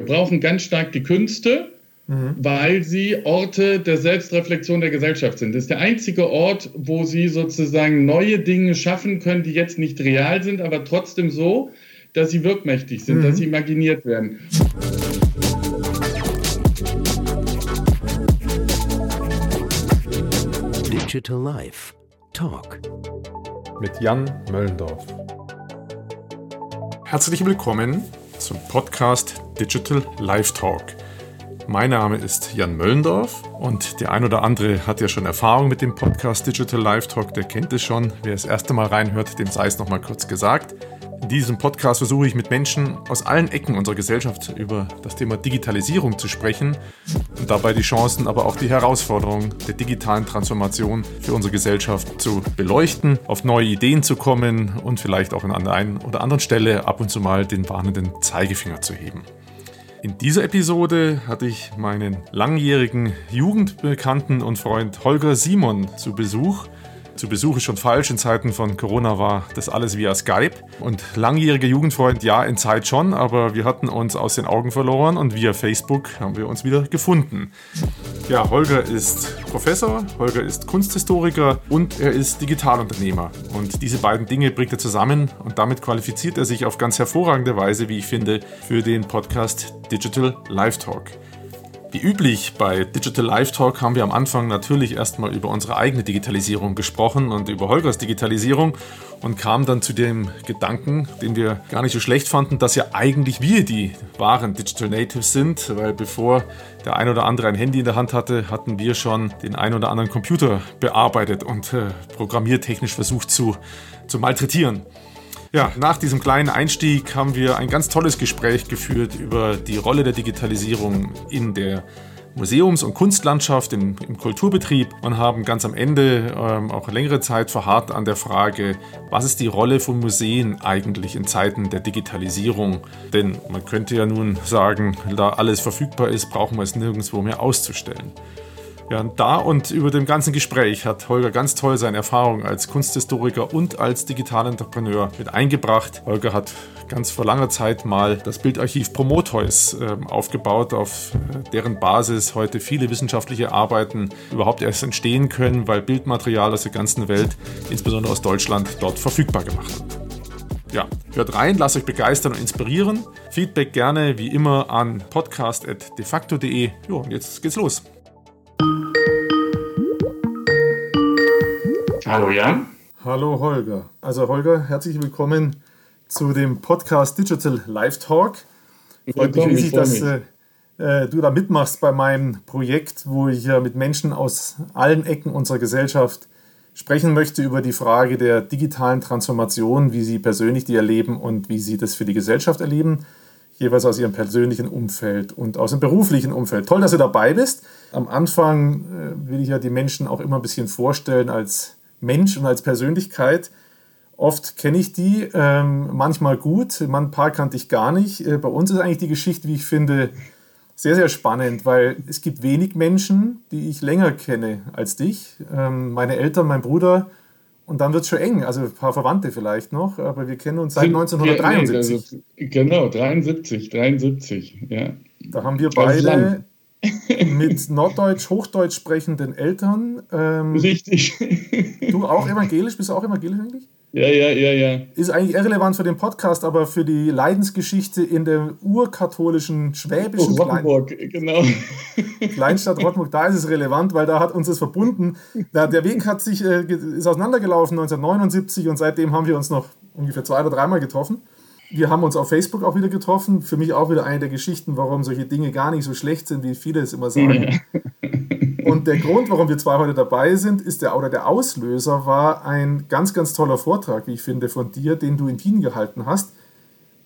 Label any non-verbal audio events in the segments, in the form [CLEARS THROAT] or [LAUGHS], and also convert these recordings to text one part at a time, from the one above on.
Wir brauchen ganz stark die Künste, mhm. weil sie Orte der Selbstreflexion der Gesellschaft sind. Das ist der einzige Ort, wo sie sozusagen neue Dinge schaffen können, die jetzt nicht real sind, aber trotzdem so, dass sie wirkmächtig sind, mhm. dass sie imaginiert werden. Digital Life Talk mit Jan Möllendorf. Herzlich willkommen zum Podcast Digital Live Talk. Mein Name ist Jan Möllendorf und der ein oder andere hat ja schon Erfahrung mit dem Podcast Digital Live Talk, der kennt es schon. Wer das erste Mal reinhört, dem sei es nochmal kurz gesagt. In diesem Podcast versuche ich mit Menschen aus allen Ecken unserer Gesellschaft über das Thema Digitalisierung zu sprechen und dabei die Chancen, aber auch die Herausforderungen der digitalen Transformation für unsere Gesellschaft zu beleuchten, auf neue Ideen zu kommen und vielleicht auch an der einen oder anderen Stelle ab und zu mal den warnenden Zeigefinger zu heben. In dieser Episode hatte ich meinen langjährigen Jugendbekannten und Freund Holger Simon zu Besuch zu Besuch ist schon falsch. In Zeiten von Corona war das alles via Skype. Und langjähriger Jugendfreund, ja, in Zeit schon, aber wir hatten uns aus den Augen verloren und via Facebook haben wir uns wieder gefunden. Ja, Holger ist Professor, Holger ist Kunsthistoriker und er ist Digitalunternehmer. Und diese beiden Dinge bringt er zusammen und damit qualifiziert er sich auf ganz hervorragende Weise, wie ich finde, für den Podcast Digital Live Talk. Wie üblich bei Digital Live Talk haben wir am Anfang natürlich erstmal über unsere eigene Digitalisierung gesprochen und über Holgers Digitalisierung und kamen dann zu dem Gedanken, den wir gar nicht so schlecht fanden, dass ja eigentlich wir die wahren Digital Natives sind, weil bevor der ein oder andere ein Handy in der Hand hatte, hatten wir schon den ein oder anderen Computer bearbeitet und äh, programmiertechnisch versucht zu, zu malträtieren. Ja, nach diesem kleinen Einstieg haben wir ein ganz tolles Gespräch geführt über die Rolle der Digitalisierung in der Museums- und Kunstlandschaft, im, im, Kulturbetrieb und haben ganz am Ende ähm, auch längere Zeit verharrt an der Frage, was ist die Rolle von Museen eigentlich in Zeiten der Digitalisierung? Denn man könnte ja nun sagen, da alles verfügbar ist, brauchen wir es nirgendwo mehr auszustellen. Ja, und da und über dem ganzen Gespräch hat Holger ganz toll seine Erfahrung als Kunsthistoriker und als Digitalentrepreneur mit eingebracht. Holger hat ganz vor langer Zeit mal das Bildarchiv Prometheus äh, aufgebaut, auf äh, deren Basis heute viele wissenschaftliche Arbeiten überhaupt erst entstehen können, weil Bildmaterial aus der ganzen Welt, insbesondere aus Deutschland, dort verfügbar gemacht wird. Ja, hört rein, lasst euch begeistern und inspirieren. Feedback gerne wie immer an podcast.defacto.de. Jo, und jetzt geht's los. Hallo Jan. Hallo Holger. Also Holger, herzlich willkommen zu dem Podcast Digital Live Talk. Freut mich riesig, dass äh, äh, du da mitmachst bei meinem Projekt, wo ich ja mit Menschen aus allen Ecken unserer Gesellschaft sprechen möchte über die Frage der digitalen Transformation, wie sie persönlich die erleben und wie sie das für die Gesellschaft erleben jeweils aus ihrem persönlichen Umfeld und aus dem beruflichen Umfeld. Toll, dass du dabei bist. Am Anfang äh, will ich ja die Menschen auch immer ein bisschen vorstellen als Mensch und als Persönlichkeit. Oft kenne ich die, ähm, manchmal gut, ein paar kannte ich gar nicht. Äh, bei uns ist eigentlich die Geschichte, wie ich finde, sehr, sehr spannend, weil es gibt wenig Menschen, die ich länger kenne als dich. Ähm, meine Eltern, mein Bruder, und dann wird es schon eng, also ein paar Verwandte vielleicht noch, aber wir kennen uns seit 1973. also, genau, 73, 73, ja. Da haben wir beide mit [LAUGHS] Norddeutsch, Hochdeutsch sprechenden Eltern. Ähm, Richtig. Du auch evangelisch? Bist du auch evangelisch eigentlich? Ja, ja, ja, ja. Ist eigentlich irrelevant für den Podcast, aber für die Leidensgeschichte in der urkatholischen schwäbischen oh, Rottenburg, genau. [LAUGHS] Kleinstadt Rottenburg, da ist es relevant, weil da hat uns das verbunden. Da, der Weg hat sich, äh, ist auseinandergelaufen 1979 und seitdem haben wir uns noch ungefähr zwei oder dreimal getroffen. Wir haben uns auf Facebook auch wieder getroffen. Für mich auch wieder eine der Geschichten, warum solche Dinge gar nicht so schlecht sind, wie viele es immer sagen. [LAUGHS] Und der Grund, warum wir zwei heute dabei sind, ist der, oder der Auslöser war ein ganz, ganz toller Vortrag, wie ich finde, von dir, den du in Wien gehalten hast.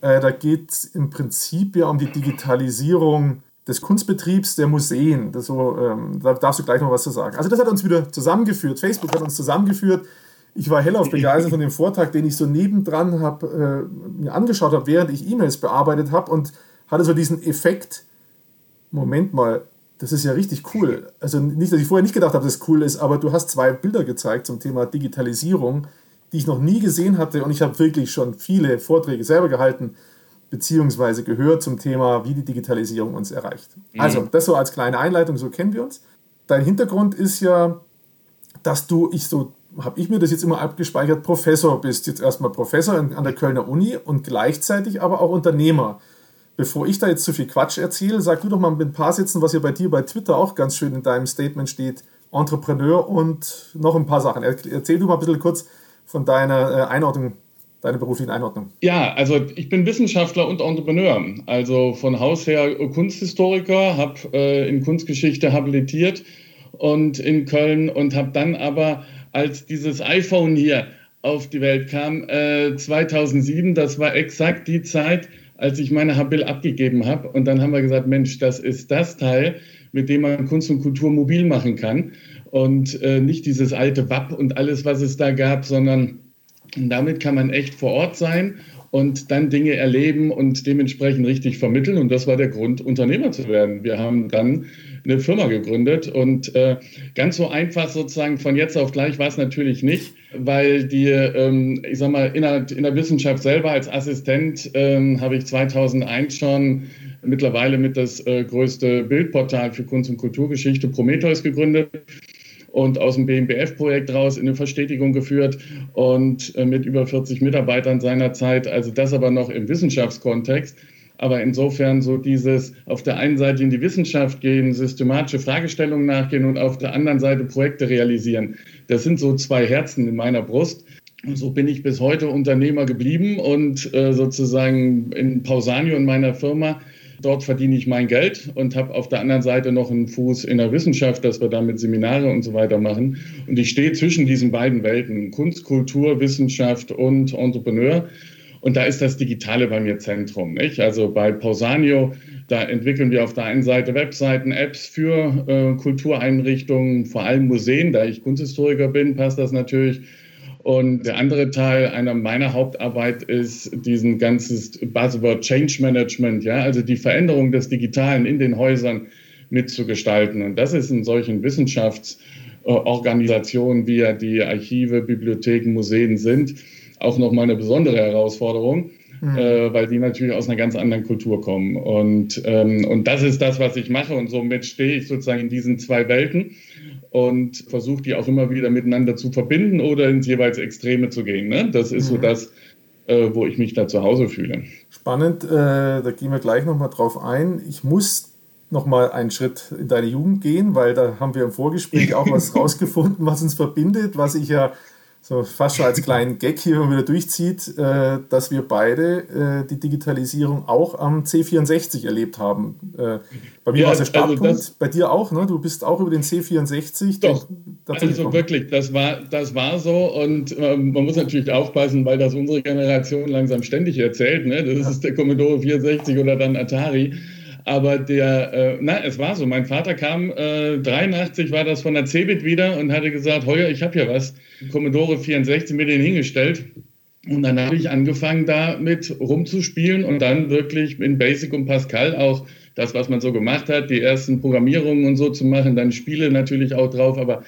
Äh, da geht es im Prinzip ja um die Digitalisierung des Kunstbetriebs der Museen. Das so, ähm, da darfst du gleich noch was zu sagen. Also das hat uns wieder zusammengeführt. Facebook hat uns zusammengeführt. Ich war hellauf begeistert von dem Vortrag, den ich so nebendran hab, äh, mir angeschaut habe, während ich E-Mails bearbeitet habe und hatte so diesen Effekt, Moment mal, das ist ja richtig cool. Also nicht, dass ich vorher nicht gedacht habe, dass es cool ist, aber du hast zwei Bilder gezeigt zum Thema Digitalisierung, die ich noch nie gesehen hatte und ich habe wirklich schon viele Vorträge selber gehalten, beziehungsweise gehört zum Thema, wie die Digitalisierung uns erreicht. Mhm. Also, das so als kleine Einleitung, so kennen wir uns. Dein Hintergrund ist ja, dass du, ich so habe ich mir das jetzt immer abgespeichert, Professor bist, jetzt erstmal Professor an der Kölner Uni und gleichzeitig aber auch Unternehmer. Bevor ich da jetzt zu viel Quatsch erzähle, sag du doch mal mit ein paar Sätzen, was hier bei dir bei Twitter auch ganz schön in deinem Statement steht. Entrepreneur und noch ein paar Sachen. Erzähl du mal ein bisschen kurz von deiner äh, Einordnung, deiner beruflichen Einordnung. Ja, also ich bin Wissenschaftler und Entrepreneur. Also von Haus her Kunsthistoriker, habe äh, in Kunstgeschichte habilitiert und in Köln und habe dann aber, als dieses iPhone hier auf die Welt kam, äh, 2007, das war exakt die Zeit, als ich meine Habil abgegeben habe. Und dann haben wir gesagt, Mensch, das ist das Teil, mit dem man Kunst und Kultur mobil machen kann. Und äh, nicht dieses alte WAP und alles, was es da gab, sondern damit kann man echt vor Ort sein und dann Dinge erleben und dementsprechend richtig vermitteln. Und das war der Grund, Unternehmer zu werden. Wir haben dann eine Firma gegründet und äh, ganz so einfach sozusagen von jetzt auf gleich war es natürlich nicht, weil die, ähm, ich sag mal, in der, in der Wissenschaft selber als Assistent ähm, habe ich 2001 schon mittlerweile mit das äh, größte Bildportal für Kunst- und Kulturgeschichte Prometheus gegründet und aus dem BMBF-Projekt raus in eine Verstetigung geführt und äh, mit über 40 Mitarbeitern seinerzeit, also das aber noch im Wissenschaftskontext. Aber insofern so dieses auf der einen Seite in die Wissenschaft gehen, systematische Fragestellungen nachgehen und auf der anderen Seite Projekte realisieren. Das sind so zwei Herzen in meiner Brust. Und so bin ich bis heute Unternehmer geblieben und äh, sozusagen in Pausanio in meiner Firma Dort verdiene ich mein Geld und habe auf der anderen Seite noch einen Fuß in der Wissenschaft, dass wir damit Seminare und so weiter machen. Und ich stehe zwischen diesen beiden Welten, Kunst, Kultur, Wissenschaft und Entrepreneur. Und da ist das Digitale bei mir Zentrum. Nicht? Also bei Pausanio, da entwickeln wir auf der einen Seite Webseiten, Apps für äh, Kultureinrichtungen, vor allem Museen. Da ich Kunsthistoriker bin, passt das natürlich und der andere Teil einer meiner Hauptarbeit ist diesen ganzes Buzzword Change Management, ja, also die Veränderung des Digitalen in den Häusern mitzugestalten. Und das ist in solchen Wissenschaftsorganisationen, wie ja die Archive, Bibliotheken, Museen sind, auch nochmal eine besondere Herausforderung. Mhm. Äh, weil die natürlich aus einer ganz anderen Kultur kommen. Und, ähm, und das ist das, was ich mache. Und somit stehe ich sozusagen in diesen zwei Welten und versuche die auch immer wieder miteinander zu verbinden oder ins jeweils Extreme zu gehen. Ne? Das ist mhm. so das, äh, wo ich mich da zu Hause fühle. Spannend, äh, da gehen wir gleich nochmal drauf ein. Ich muss nochmal einen Schritt in deine Jugend gehen, weil da haben wir im Vorgespräch auch was [LAUGHS] rausgefunden, was uns verbindet, was ich ja so fast schon als kleinen Gag hier wenn man wieder durchzieht, äh, dass wir beide äh, die Digitalisierung auch am C64 erlebt haben. Äh, bei mir ja, war es der Startpunkt, also bei dir auch, ne? Du bist auch über den C64. Doch, also gekommen. wirklich, das war, das war so und ähm, man muss natürlich aufpassen, weil das unsere Generation langsam ständig erzählt, ne? Das ja. ist der Commodore 64 oder dann Atari. Aber der, äh, na, es war so. Mein Vater kam, äh, 83 war das von der Cebit wieder und hatte gesagt, Heuer, ich habe hier was. Commodore 64 mir den hingestellt. Und dann habe ich angefangen, damit rumzuspielen und dann wirklich in Basic und Pascal auch das, was man so gemacht hat, die ersten Programmierungen und so zu machen, dann Spiele natürlich auch drauf. Aber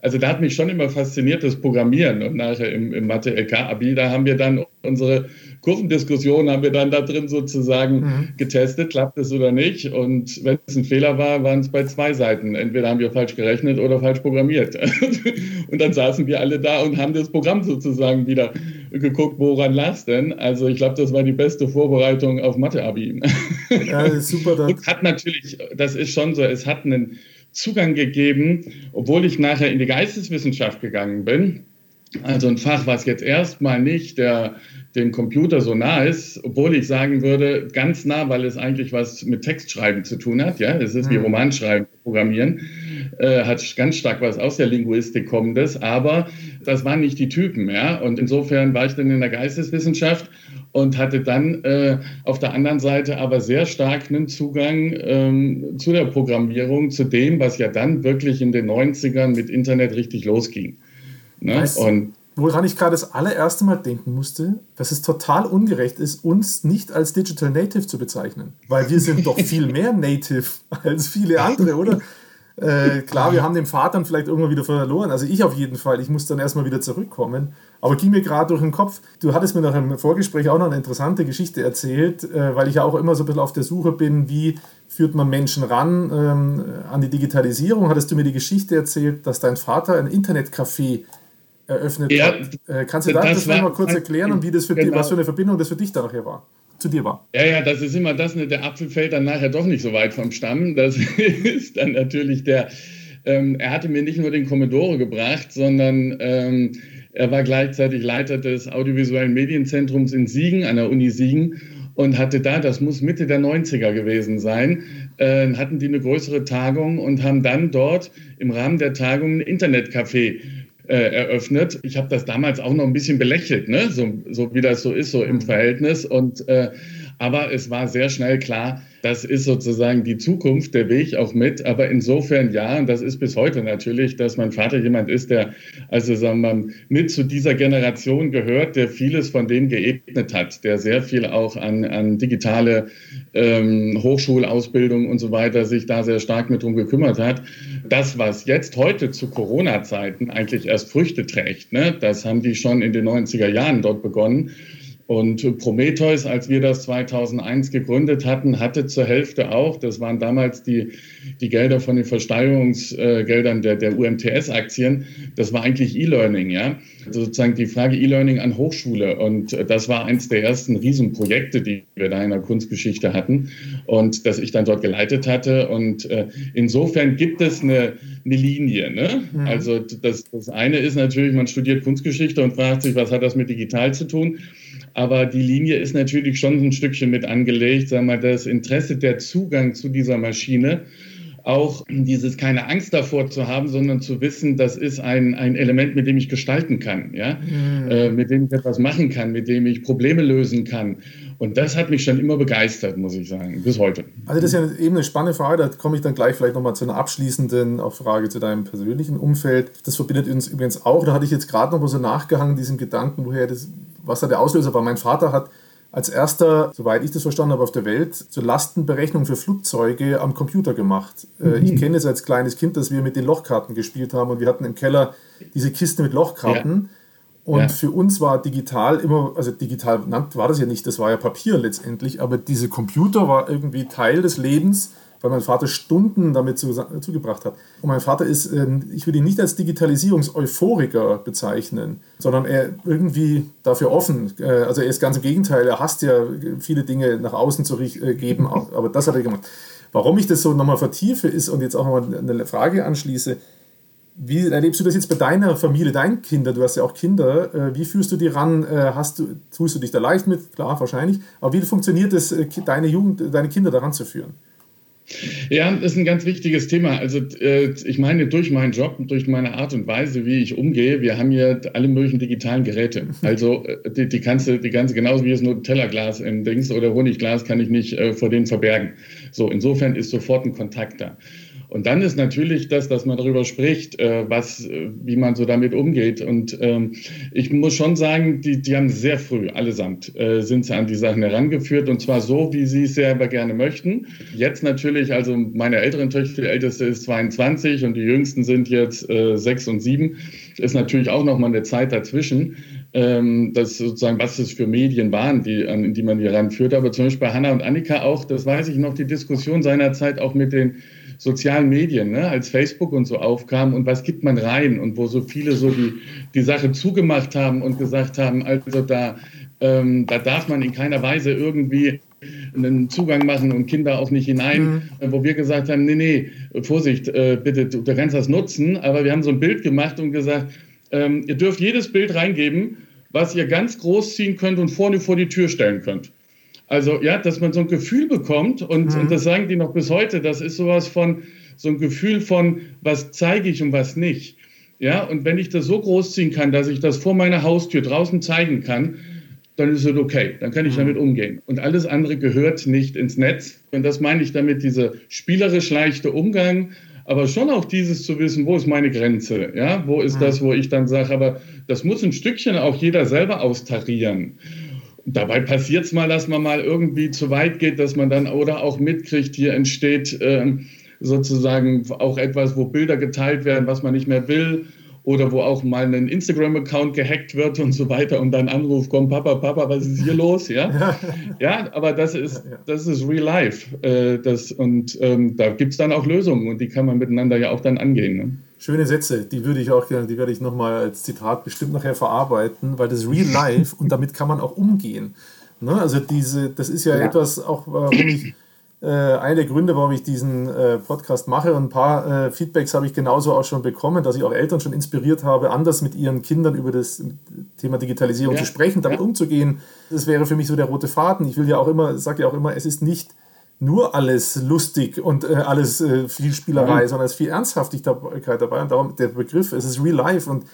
also da hat mich schon immer fasziniert das Programmieren. Und nachher im, im Mathe-LK-Abi, da haben wir dann unsere Kurvendiskussion haben wir dann da drin sozusagen mhm. getestet, klappt es oder nicht. Und wenn es ein Fehler war, waren es bei zwei Seiten. Entweder haben wir falsch gerechnet oder falsch programmiert. [LAUGHS] und dann saßen wir alle da und haben das Programm sozusagen wieder geguckt, woran lag es denn. Also ich glaube, das war die beste Vorbereitung auf Mathe-Abi. ja, super. [LAUGHS] Und hat natürlich, das ist schon so, es hat einen Zugang gegeben, obwohl ich nachher in die Geisteswissenschaft gegangen bin. Also ein Fach, was jetzt erstmal nicht der dem Computer so nah ist, obwohl ich sagen würde, ganz nah, weil es eigentlich was mit Textschreiben zu tun hat. Ja, es ist wie mhm. Romanschreiben, Programmieren, äh, hat ganz stark was aus der Linguistik kommendes, aber das waren nicht die Typen. Ja, und insofern war ich dann in der Geisteswissenschaft und hatte dann äh, auf der anderen Seite aber sehr stark einen Zugang ähm, zu der Programmierung, zu dem, was ja dann wirklich in den 90ern mit Internet richtig losging. Ne? Und woran ich gerade das allererste Mal denken musste, dass es total ungerecht ist, uns nicht als Digital Native zu bezeichnen. Weil wir sind doch viel [LAUGHS] mehr Native als viele andere, oder? Äh, klar, wir haben den Vater vielleicht irgendwann wieder verloren. Also ich auf jeden Fall. Ich muss dann erstmal wieder zurückkommen. Aber ging mir gerade durch den Kopf. Du hattest mir nach einem Vorgespräch auch noch eine interessante Geschichte erzählt, äh, weil ich ja auch immer so ein bisschen auf der Suche bin, wie führt man Menschen ran ähm, an die Digitalisierung. Hattest du mir die Geschichte erzählt, dass dein Vater ein Internetcafé eröffnet ja, hat. Äh, kannst du das, das mal kurz erklären und wie das für genau. die, was für eine Verbindung das für dich da nachher war? Zu dir war. Ja, ja, das ist immer das, ne, der Apfel fällt dann nachher doch nicht so weit vom Stamm. Das [LAUGHS] ist dann natürlich der, ähm, er hatte mir nicht nur den Commodore gebracht, sondern ähm, er war gleichzeitig Leiter des audiovisuellen Medienzentrums in Siegen, an der Uni Siegen und hatte da, das muss Mitte der 90er gewesen sein, äh, hatten die eine größere Tagung und haben dann dort im Rahmen der Tagung ein Internetcafé äh, eröffnet. Ich habe das damals auch noch ein bisschen belächelt, ne? so, so wie das so ist, so im mhm. Verhältnis. Und äh, aber es war sehr schnell klar, das ist sozusagen die Zukunft, der Weg auch mit. Aber insofern ja, und das ist bis heute natürlich, dass mein Vater jemand ist, der also sagen wir mal, mit zu dieser Generation gehört, der vieles von dem geebnet hat, der sehr viel auch an, an digitale ähm, Hochschulausbildung und so weiter sich da sehr stark mit drum gekümmert hat. Das, was jetzt heute zu Corona-Zeiten eigentlich erst Früchte trägt, ne, das haben die schon in den 90er Jahren dort begonnen. Und Prometheus, als wir das 2001 gegründet hatten, hatte zur Hälfte auch, das waren damals die, die Gelder von den Versteigerungsgeldern der, der UMTS-Aktien, das war eigentlich E-Learning, ja. Also sozusagen die Frage E-Learning an Hochschule. Und das war eins der ersten Riesenprojekte, die wir da in der Kunstgeschichte hatten und das ich dann dort geleitet hatte. Und äh, insofern gibt es eine, eine Linie. Ne? Mhm. Also das, das eine ist natürlich, man studiert Kunstgeschichte und fragt sich, was hat das mit digital zu tun? Aber die Linie ist natürlich schon ein Stückchen mit angelegt, sagen wir, das Interesse, der Zugang zu dieser Maschine, auch dieses keine Angst davor zu haben, sondern zu wissen, das ist ein, ein Element, mit dem ich gestalten kann, ja, mhm. äh, mit dem ich etwas machen kann, mit dem ich Probleme lösen kann. Und das hat mich schon immer begeistert, muss ich sagen, bis heute. Also das ist ja eben eine spannende Frage, da komme ich dann gleich vielleicht nochmal zu einer abschließenden Frage zu deinem persönlichen Umfeld. Das verbindet uns übrigens auch, da hatte ich jetzt gerade noch mal so nachgehangen, diesen Gedanken, woher das was da der Auslöser war. Mein Vater hat als erster, soweit ich das verstanden habe, auf der Welt zur Lastenberechnung für Flugzeuge am Computer gemacht. Äh, mhm. Ich kenne es als kleines Kind, dass wir mit den Lochkarten gespielt haben und wir hatten im Keller diese Kiste mit Lochkarten. Ja. Und ja. für uns war digital immer, also digital war das ja nicht, das war ja Papier letztendlich, aber diese Computer war irgendwie Teil des Lebens weil mein Vater Stunden damit zu, zugebracht hat. Und mein Vater ist, ähm, ich würde ihn nicht als Digitalisierungseuphoriker bezeichnen, sondern er irgendwie dafür offen. Äh, also er ist ganz im Gegenteil, er hasst ja viele Dinge nach außen zu äh, geben, [LAUGHS] aber das hat er gemacht. Warum ich das so nochmal vertiefe ist und jetzt auch nochmal eine Frage anschließe, wie erlebst du das jetzt bei deiner Familie, deinen Kindern? Du hast ja auch Kinder. Äh, wie führst du die ran? Hast du, tust du dich da leicht mit? Klar, wahrscheinlich. Aber wie funktioniert es, deine Jugend, deine Kinder daran zu führen? Ja, das ist ein ganz wichtiges Thema. Also äh, ich meine, durch meinen Job durch meine Art und Weise, wie ich umgehe, wir haben hier alle möglichen digitalen Geräte. [LAUGHS] Also äh, die, die kannst du, die ganze, genauso wie es nur Tellerglas im Dings oder Honigglas kann ich nicht äh, vor denen verbergen. So, insofern ist sofort ein Kontakt da. Und dann ist natürlich das, dass man darüber spricht, äh, was, äh, wie man so damit umgeht. Und ähm, ich muss schon sagen, die, die haben sehr früh, allesamt, äh, sind sie an die Sachen herangeführt und zwar so, wie sie es selber gerne möchten. Jetzt natürlich, also meine älteren Töchter, die älteste ist 22 und die jüngsten sind jetzt äh, sechs und sieben, ist natürlich auch noch mal eine Zeit dazwischen. Ähm, das sozusagen, was es für Medien waren, die, an die man hier ranführt. Aber zum Beispiel bei Hanna und Annika auch, das weiß ich noch, die Diskussion seinerzeit auch mit den sozialen Medien, ne, als Facebook und so aufkam und was gibt man rein und wo so viele so die, die Sache zugemacht haben und gesagt haben, also da, ähm, da darf man in keiner Weise irgendwie einen Zugang machen und Kinder auch nicht hinein, mhm. wo wir gesagt haben, nee, nee, Vorsicht, äh, bitte, du, du, kannst das nutzen, aber wir haben so ein Bild gemacht und gesagt, ähm, ihr dürft jedes Bild reingeben, was ihr ganz groß ziehen könnt und vorne vor die Tür stellen könnt. Also ja, dass man so ein Gefühl bekommt und, mhm. und das sagen die noch bis heute, das ist sowas von, so ein Gefühl von, was zeige ich und was nicht. Ja, und wenn ich das so großziehen kann, dass ich das vor meiner Haustür draußen zeigen kann, dann ist es okay, dann kann ich mhm. damit umgehen. Und alles andere gehört nicht ins Netz. Und das meine ich damit, dieser spielerisch leichte Umgang, aber schon auch dieses zu wissen, wo ist meine Grenze? Ja, wo ist mhm. das, wo ich dann sage, aber das muss ein Stückchen auch jeder selber austarieren dabei passiert es mal, dass man mal irgendwie zu weit geht, dass man dann oder auch mitkriegt, hier entsteht, äh, sozusagen auch etwas, wo Bilder geteilt werden, was man nicht mehr will oder wo auch mal ein Instagram-Account gehackt wird und so weiter und dann Anruf kommt, Papa, Papa, was ist hier los? Ja, [LAUGHS] ja aber das ist, das ist real life. Äh, das, und ähm, da gibt es dann auch Lösungen und die kann man miteinander ja auch dann angehen. Ne? Schöne Sätze, die würde ich auch gerne, die werde ich nochmal als Zitat bestimmt nachher verarbeiten, weil das ist real life und damit kann man auch umgehen. Ne? Also diese, das ist ja, ja. etwas, auch warum ich äh, einer der Gründe, warum ich diesen äh, Podcast mache. Und ein paar äh, Feedbacks habe ich genauso auch schon bekommen, dass ich auch Eltern schon inspiriert habe, anders mit ihren Kindern über das Thema Digitalisierung ja. zu sprechen, damit ja. umzugehen. Das wäre für mich so der rote Faden. Ich will ja auch immer, sage ja auch immer, es ist nicht nur alles lustig und äh, alles äh, viel Spielerei, ja. sondern es ist viel Ernsthaftigkeit dabei. Und darum der Begriff, es ist real life und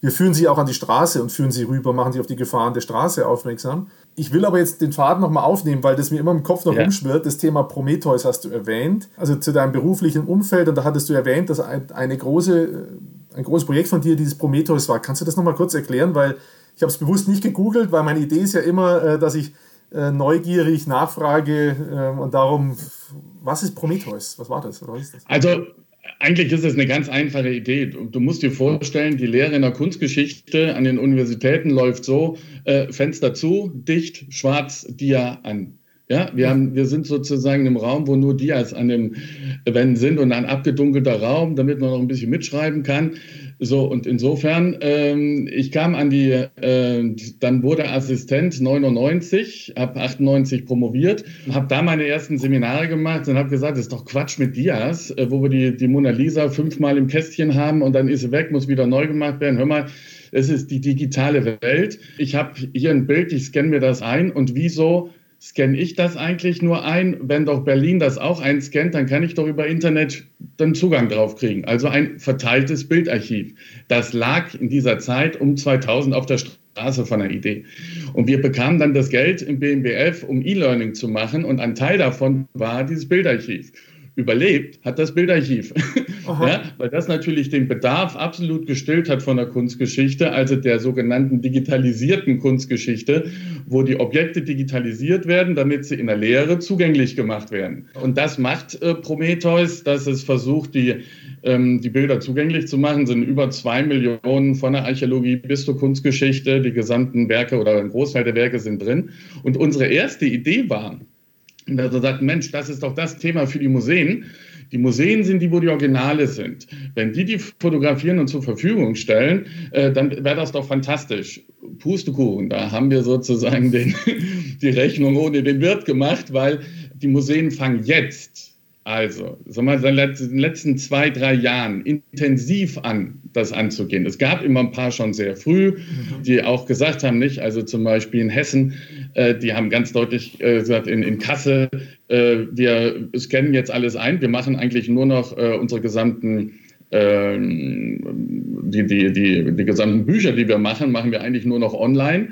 wir führen sie auch an die Straße und führen sie rüber, machen sie auf die Gefahren der Straße aufmerksam. Ich will aber jetzt den Faden nochmal aufnehmen, weil das mir immer im Kopf noch ja. rumschwirrt. Das Thema Prometheus hast du erwähnt, also zu deinem beruflichen Umfeld. Und da hattest du erwähnt, dass eine große, ein großes Projekt von dir dieses Prometheus war. Kannst du das nochmal kurz erklären? Weil ich habe es bewusst nicht gegoogelt, weil meine Idee ist ja immer, äh, dass ich äh, neugierig nachfrage und darum, was ist Prometheus? Was war das? das? Also eigentlich ist es eine ganz einfache Idee. Du musst dir vorstellen, die Lehre in der Kunstgeschichte an den Universitäten läuft so: äh, Fenster zu, dicht, schwarz, Dia an. Ja, wir, haben, wir sind sozusagen im Raum, wo nur Dias an den Wänden sind und ein abgedunkelter Raum, damit man noch ein bisschen mitschreiben kann. So, und insofern, ähm, ich kam an die, äh, dann wurde Assistent 99, habe 98 promoviert, habe da meine ersten Seminare gemacht und habe gesagt, das ist doch Quatsch mit Dias, äh, wo wir die, die Mona Lisa fünfmal im Kästchen haben und dann ist sie weg, muss wieder neu gemacht werden. Hör mal, es ist die digitale Welt. Ich habe hier ein Bild, ich scanne mir das ein und wieso scanne ich das eigentlich nur ein? Wenn doch Berlin das auch einscannt, dann kann ich doch über Internet dann Zugang drauf kriegen. Also ein verteiltes Bildarchiv. Das lag in dieser Zeit um 2000 auf der Straße von der Idee. Und wir bekamen dann das Geld im BMBF, um E-Learning zu machen. Und ein Teil davon war dieses Bildarchiv überlebt hat das Bildarchiv. ja, weil das natürlich den Bedarf absolut gestillt hat von der Kunstgeschichte, also der sogenannten digitalisierten Kunstgeschichte, wo die Objekte digitalisiert werden, damit sie in der Lehre zugänglich gemacht werden. Und das macht äh, Prometheus, dass es versucht, die, ähm, die Bilder zugänglich zu machen, sind über zwei Millionen von der Archäologie bis zur Kunstgeschichte. Die gesamten Werke oder ein Großteil der Werke sind drin. Und unsere erste Idee war, und er sagt, Mensch, das ist doch das Thema für die Museen. Die Museen sind die, wo die Originale sind. Wenn die die fotografieren und zur Verfügung stellen, äh, dann wäre das doch fantastisch. Pustekuchen, da haben wir sozusagen den, [LAUGHS] die Rechnung ohne den Wirt gemacht, weil die Museen fangen jetzt also, sagen wir mal, in den letzten zwei, drei Jahren intensiv an, das anzugehen. Es gab immer ein paar schon sehr früh, mhm. die auch gesagt haben, nicht, also zum Beispiel in Hessen, äh, die haben ganz deutlich äh, gesagt, in, in Kassel, äh, wir scannen jetzt alles ein, wir machen eigentlich nur noch äh, unsere gesamten ähm, die, die, die, die gesamten Bücher, die wir machen, machen wir eigentlich nur noch online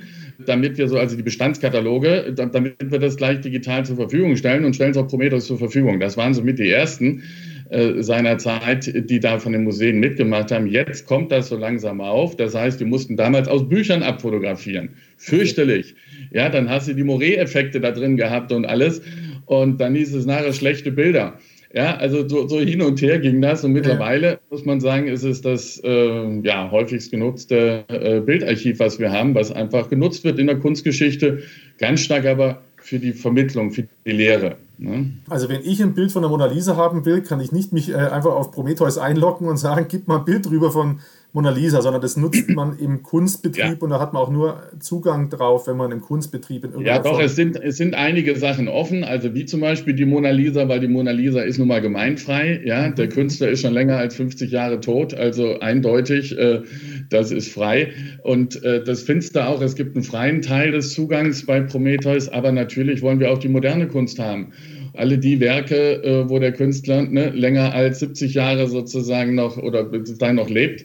damit wir so, also die Bestandskataloge, damit wir das gleich digital zur Verfügung stellen und stellen es auch Prometheus zur Verfügung. Das waren somit die ersten äh, seiner Zeit, die da von den Museen mitgemacht haben. Jetzt kommt das so langsam auf. Das heißt, wir mussten damals aus Büchern abfotografieren. Fürchterlich. Ja, dann hast du die Moree-Effekte da drin gehabt und alles. Und dann hieß es nachher schlechte Bilder. Ja, also so, so, hin und her ging das und mittlerweile ja. muss man sagen, ist es das äh, ja, häufigst genutzte äh, Bildarchiv, was wir haben, was einfach genutzt wird in der Kunstgeschichte, ganz stark aber für die Vermittlung, für die Lehre. Ne? Also wenn ich ein Bild von der Mona Lisa haben will, kann ich nicht mich äh, einfach auf Prometheus einloggen und sagen, gib mal ein Bild drüber von Mona Lisa, sondern das nutzt [CLEARS THROAT] man im Kunstbetrieb ja. und da hat man auch nur Zugang drauf, wenn man im Kunstbetrieb in irgendeiner Ja, doch, es sind, es sind einige Sachen offen, also wie zum Beispiel die Mona Lisa, weil die Mona Lisa ist nun mal gemeinfrei, ja, mhm. der Künstler ist schon länger als 50 Jahre tot, also eindeutig, äh, das ist frei und äh, das findest du auch, es gibt einen freien Teil des Zugangs bei Prometheus, aber natürlich wollen wir auch die moderne Kunst haben alle die Werke, äh, wo der Künstler ne, länger als 70 Jahre sozusagen noch oder dahin noch lebt,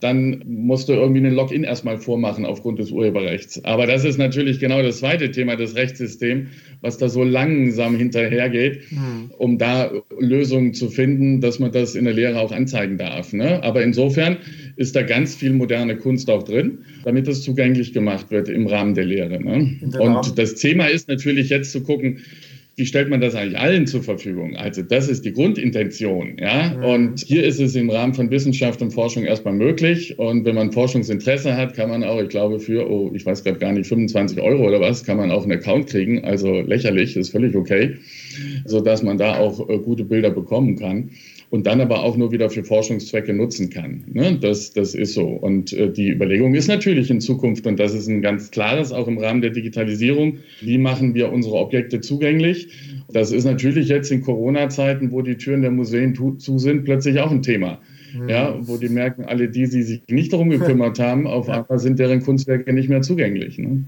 dann musst du irgendwie einen Login erstmal vormachen aufgrund des Urheberrechts. Aber das ist natürlich genau das zweite Thema, das Rechtssystem, was da so langsam hinterhergeht, mhm. um da Lösungen zu finden, dass man das in der Lehre auch anzeigen darf. Ne? Aber insofern ist da ganz viel moderne Kunst auch drin, damit das zugänglich gemacht wird im Rahmen der Lehre. Ne? Und das Thema ist natürlich jetzt zu gucken, wie stellt man das eigentlich allen zur Verfügung? Also das ist die Grundintention. Ja? Mhm. Und hier ist es im Rahmen von Wissenschaft und Forschung erstmal möglich. Und wenn man Forschungsinteresse hat, kann man auch, ich glaube, für, oh, ich weiß gerade gar nicht, 25 Euro oder was, kann man auch einen Account kriegen. Also lächerlich, ist völlig okay, sodass man da auch äh, gute Bilder bekommen kann und dann aber auch nur wieder für Forschungszwecke nutzen kann. Ne? Das, das ist so. Und äh, die Überlegung ist natürlich in Zukunft, und das ist ein ganz klares, auch im Rahmen der Digitalisierung, wie machen wir unsere Objekte zugänglich? Das ist natürlich jetzt in Corona-Zeiten, wo die Türen der Museen zu sind, plötzlich auch ein Thema. Mhm. Ja, wo die merken, alle die, die sich nicht darum gekümmert haben, auf einmal sind deren Kunstwerke nicht mehr zugänglich. Ne?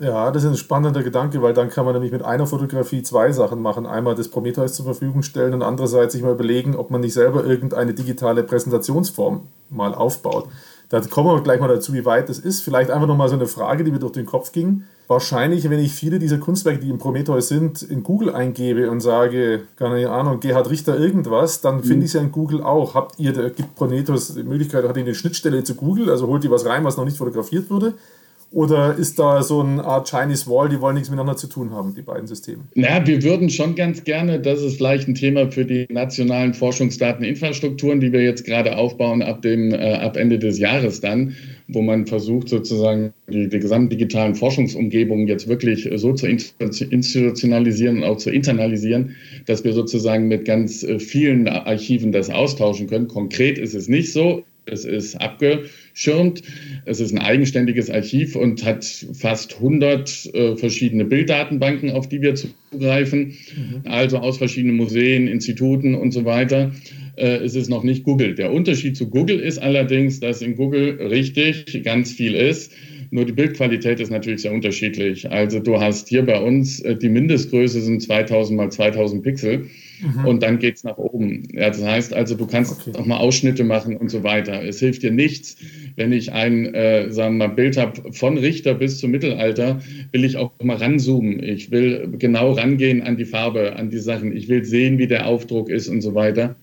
Ja, das ist ein spannender Gedanke, weil dann kann man nämlich mit einer Fotografie zwei Sachen machen. Einmal das Prometheus zur Verfügung stellen und andererseits sich mal überlegen, ob man nicht selber irgendeine digitale Präsentationsform mal aufbaut. Da kommen wir gleich mal dazu, wie weit das ist. Vielleicht einfach nochmal so eine Frage, die mir durch den Kopf ging. Wahrscheinlich, wenn ich viele dieser Kunstwerke, die im Prometheus sind, in Google eingebe und sage, keine Ahnung, Gerhard Richter irgendwas, dann finde mhm. ich es ja in Google auch. Habt ihr, gibt Prometheus die Möglichkeit, hat ihr eine Schnittstelle zu Google, also holt ihr was rein, was noch nicht fotografiert wurde? Oder ist da so eine Art Chinese Wall, die wollen nichts miteinander zu tun haben, die beiden Systeme? Na, wir würden schon ganz gerne, das ist vielleicht ein Thema für die nationalen Forschungsdateninfrastrukturen, die wir jetzt gerade aufbauen ab, dem, äh, ab Ende des Jahres dann, wo man versucht sozusagen die, die gesamten digitalen Forschungsumgebungen jetzt wirklich so zu institutionalisieren und auch zu internalisieren, dass wir sozusagen mit ganz äh, vielen Archiven das austauschen können. Konkret ist es nicht so. Es ist abgeschirmt. Es ist ein eigenständiges Archiv und hat fast 100 äh, verschiedene Bilddatenbanken, auf die wir zugreifen, mhm. also aus verschiedenen Museen, Instituten und so weiter. Äh, es ist noch nicht Google. Der Unterschied zu Google ist allerdings, dass in Google richtig ganz viel ist. Nur die Bildqualität ist natürlich sehr unterschiedlich. Also du hast hier bei uns, äh, die Mindestgröße sind 2000 mal 2000 Pixel. Mhm. Und dann geht es nach oben. Ja, das heißt also, du kannst okay. auch mal Ausschnitte machen und so weiter. Es hilft dir nichts, wenn ich ein äh, sagen wir mal, Bild habe von Richter bis zum Mittelalter, will ich auch mal ranzoomen. Ich will genau rangehen an die Farbe, an die Sachen. Ich will sehen, wie der Aufdruck ist und so weiter,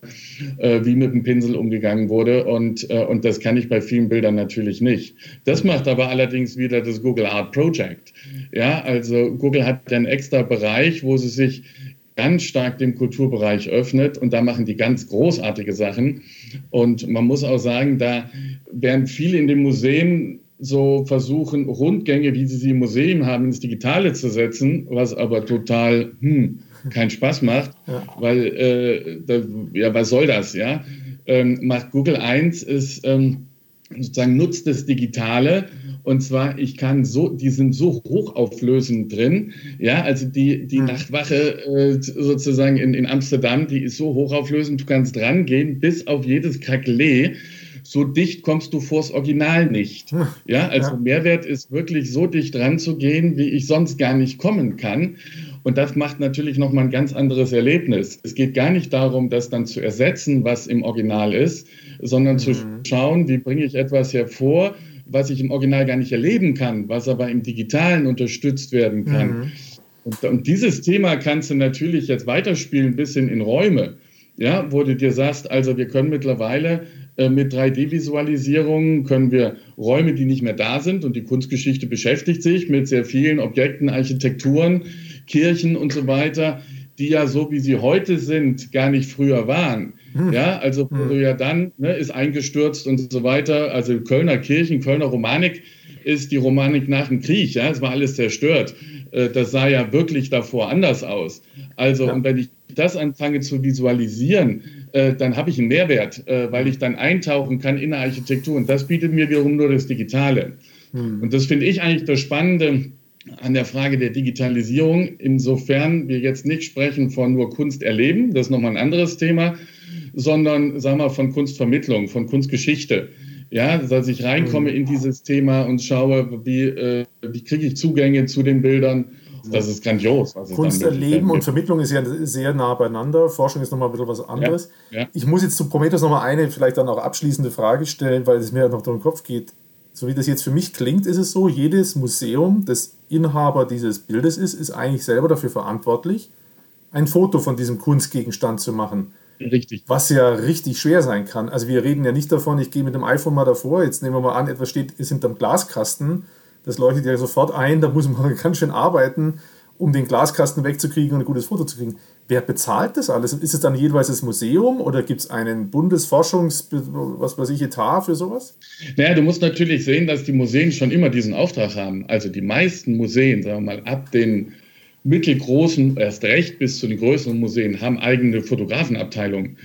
äh, wie mit dem Pinsel umgegangen wurde. Und, äh, und das kann ich bei vielen Bildern natürlich nicht. Das macht aber allerdings wieder das Google Art Project. Ja, also Google hat einen extra Bereich, wo sie sich ganz stark dem Kulturbereich öffnet und da machen die ganz großartige Sachen. Und man muss auch sagen, da werden viele in den Museen so versuchen, Rundgänge, wie sie sie im Museum haben, ins Digitale zu setzen, was aber total hm, keinen Spaß macht, ja. weil, äh, da, ja, was soll das, ja? Ähm, macht Google 1 ist ähm, sozusagen nutzt das Digitale und zwar, ich kann so, die sind so hochauflösend drin. Ja, also die, die mhm. Nachtwache äh, sozusagen in, in Amsterdam, die ist so hochauflösend, du kannst rangehen bis auf jedes Krakelé. So dicht kommst du vors Original nicht. Ja, also ja. Mehrwert ist wirklich so dicht ranzugehen, wie ich sonst gar nicht kommen kann. Und das macht natürlich nochmal ein ganz anderes Erlebnis. Es geht gar nicht darum, das dann zu ersetzen, was im Original ist, sondern mhm. zu schauen, wie bringe ich etwas hervor, was ich im Original gar nicht erleben kann, was aber im Digitalen unterstützt werden kann. Mhm. Und, und, dieses Thema kannst du natürlich jetzt weiterspielen bis hin in Räume, ja, wo du dir sagst, also wir können mittlerweile äh, mit 3D-Visualisierungen können wir Räume, die nicht mehr da sind und die Kunstgeschichte beschäftigt sich mit sehr vielen Objekten, Architekturen, Kirchen und so weiter, die ja so wie sie heute sind, gar nicht früher waren. Hm. Ja, also wo hm. ja dann, ne, ist eingestürzt und so weiter. Also Kölner Kirchen, Kölner Romanik ist die Romanik nach dem Krieg, ja, es war alles zerstört. Äh, das sah ja wirklich davor anders aus. Also, ja. und wenn ich das anfange zu visualisieren, äh, dann habe ich einen Mehrwert, äh, weil ich dann eintauchen kann in der Architektur. Und das bietet mir wiederum nur das Digitale. Hm. Und das finde ich eigentlich das Spannende an der Frage der Digitalisierung, insofern wir jetzt nicht sprechen von nur Kunst erleben, das ist nochmal ein anderes Thema, sondern sagen wir von Kunstvermittlung, von Kunstgeschichte. Ja, dass ich reinkomme in dieses Thema und schaue, wie, äh, wie kriege ich Zugänge zu den Bildern. Das ist grandios. Kunst erleben und Vermittlung ist ja sehr nah beieinander. Forschung ist nochmal ein bisschen was anderes. Ja, ja. Ich muss jetzt zu Prometheus nochmal eine, vielleicht dann auch abschließende Frage stellen, weil es mir noch durch den Kopf geht. So wie das jetzt für mich klingt, ist es so, jedes Museum, das Inhaber dieses Bildes ist, ist eigentlich selber dafür verantwortlich, ein Foto von diesem Kunstgegenstand zu machen. Richtig. Was ja richtig schwer sein kann. Also wir reden ja nicht davon, ich gehe mit dem iPhone mal davor, jetzt nehmen wir mal an, etwas steht ist hinterm Glaskasten, das leuchtet ja sofort ein, da muss man [LAUGHS] ganz schön arbeiten um den Glaskasten wegzukriegen und ein gutes Foto zu kriegen. Wer bezahlt das alles? Ist es dann jeweils das Museum oder gibt es einen Bundesforschungs-, was weiß ich, Etat für sowas? Naja, du musst natürlich sehen, dass die Museen schon immer diesen Auftrag haben. Also die meisten Museen, sagen wir mal, ab den mittelgroßen, erst recht bis zu den größeren Museen, haben eigene Fotografenabteilungen.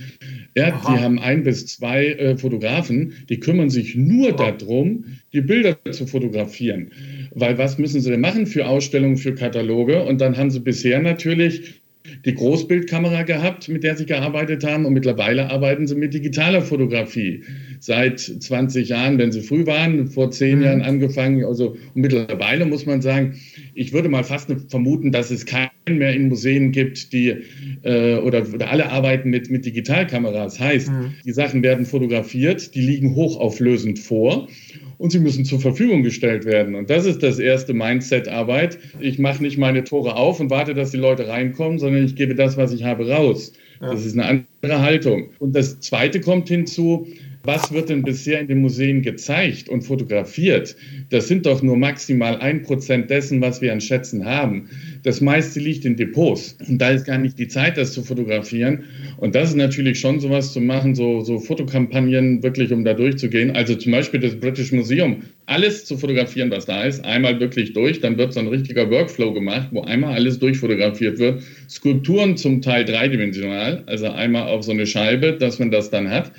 Ja, Aha. die haben ein bis zwei äh, Fotografen, die kümmern sich nur darum, die Bilder zu fotografieren. Weil was müssen sie denn machen für Ausstellungen, für Kataloge? Und dann haben sie bisher natürlich die Großbildkamera gehabt, mit der sie gearbeitet haben und mittlerweile arbeiten sie mit digitaler Fotografie. Seit 20 Jahren, wenn sie früh waren, vor zehn mhm. Jahren angefangen. Also mittlerweile muss man sagen, ich würde mal fast vermuten, dass es keinen mehr in Museen gibt, die äh, oder, oder alle arbeiten mit, mit Digitalkameras. Heißt, mhm. die Sachen werden fotografiert, die liegen hochauflösend vor und sie müssen zur Verfügung gestellt werden. Und das ist das erste Mindset-Arbeit. Ich mache nicht meine Tore auf und warte, dass die Leute reinkommen, sondern ich gebe das, was ich habe, raus. Ja. Das ist eine andere Haltung. Und das zweite kommt hinzu, was wird denn bisher in den Museen gezeigt und fotografiert? Das sind doch nur maximal ein Prozent dessen, was wir an Schätzen haben. Das meiste liegt in Depots. Und da ist gar nicht die Zeit, das zu fotografieren. Und das ist natürlich schon sowas zu machen, so, so Fotokampagnen wirklich, um da durchzugehen. Also zum Beispiel das British Museum. Alles zu fotografieren, was da ist, einmal wirklich durch. Dann wird so ein richtiger Workflow gemacht, wo einmal alles durchfotografiert wird. Skulpturen zum Teil dreidimensional, also einmal auf so eine Scheibe, dass man das dann hat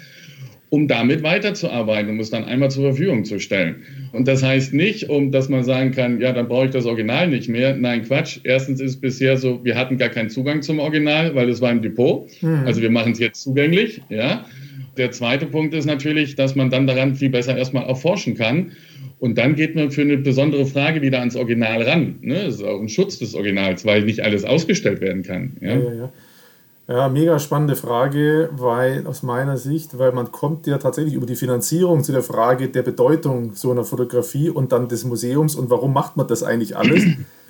um damit weiterzuarbeiten, um es dann einmal zur Verfügung zu stellen. Und das heißt nicht, um dass man sagen kann, ja, dann brauche ich das Original nicht mehr. Nein, Quatsch. Erstens ist es bisher so, wir hatten gar keinen Zugang zum Original, weil es war im Depot. Mhm. Also wir machen es jetzt zugänglich, ja. Der zweite Punkt ist natürlich, dass man dann daran viel besser erstmal auch forschen kann. Und dann geht man für eine besondere Frage wieder ans Original ran. Ne? Das ist auch ein Schutz des Originals, weil nicht alles ausgestellt werden kann. Ja, ja, ja. Ja, mega spannende Frage, weil aus meiner Sicht, weil man kommt ja tatsächlich über die Finanzierung zu der Frage der Bedeutung so einer Fotografie und dann des Museums und warum macht man das eigentlich alles?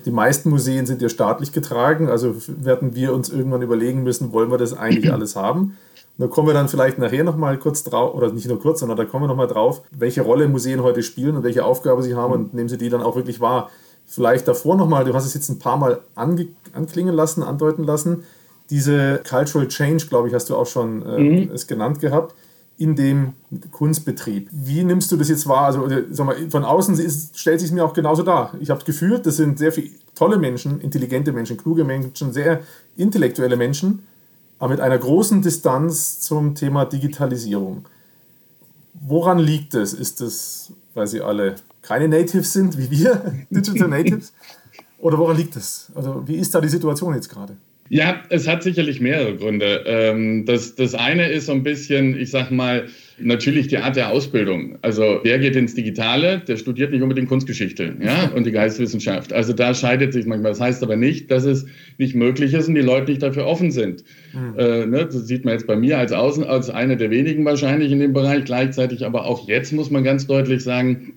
Die meisten Museen sind ja staatlich getragen, also werden wir uns irgendwann überlegen müssen, wollen wir das eigentlich [CLEARS THROAT] alles haben? da kommen wir dann vielleicht nachher nochmal kurz drauf, oder nicht nur kurz, sondern da kommen wir nochmal drauf, welche Rolle Museen heute spielen und welche Aufgabe sie haben und nehmen sie die dann auch wirklich wahr. Vielleicht davor nochmal, du hast es jetzt ein paar Mal anklingen lassen, andeuten lassen, diese Cultural Change, glaube ich, hast du auch schon äh, mhm. es genannt gehabt, in dem Kunstbetrieb. Wie nimmst du das jetzt wahr? Also, sag mal, von außen ist, stellt sich es mir auch genauso dar. Ich habe gefühlt, das sind sehr viele tolle Menschen, intelligente Menschen, kluge Menschen, sehr intellektuelle Menschen, aber mit einer großen Distanz zum Thema Digitalisierung. Woran liegt es? Ist es, weil sie alle keine Natives sind, wie wir, [LAUGHS] Digital Natives? [LAUGHS] Oder woran liegt es? Also, wie ist da die Situation jetzt gerade? Ja, es hat sicherlich mehrere Gründe. Ähm, das, das eine ist so ein bisschen, ich sag mal, natürlich die Art der Ausbildung. Also wer geht ins Digitale, der studiert nicht unbedingt Kunstgeschichte ja, [LAUGHS] und die Geisteswissenschaft. Also da scheidet sich manchmal. Das heißt aber nicht, dass es nicht möglich ist und die Leute nicht dafür offen sind. Mhm. Äh, ne, das sieht man jetzt bei mir als Außen, als einer der wenigen wahrscheinlich in dem Bereich. Gleichzeitig aber auch jetzt muss man ganz deutlich sagen,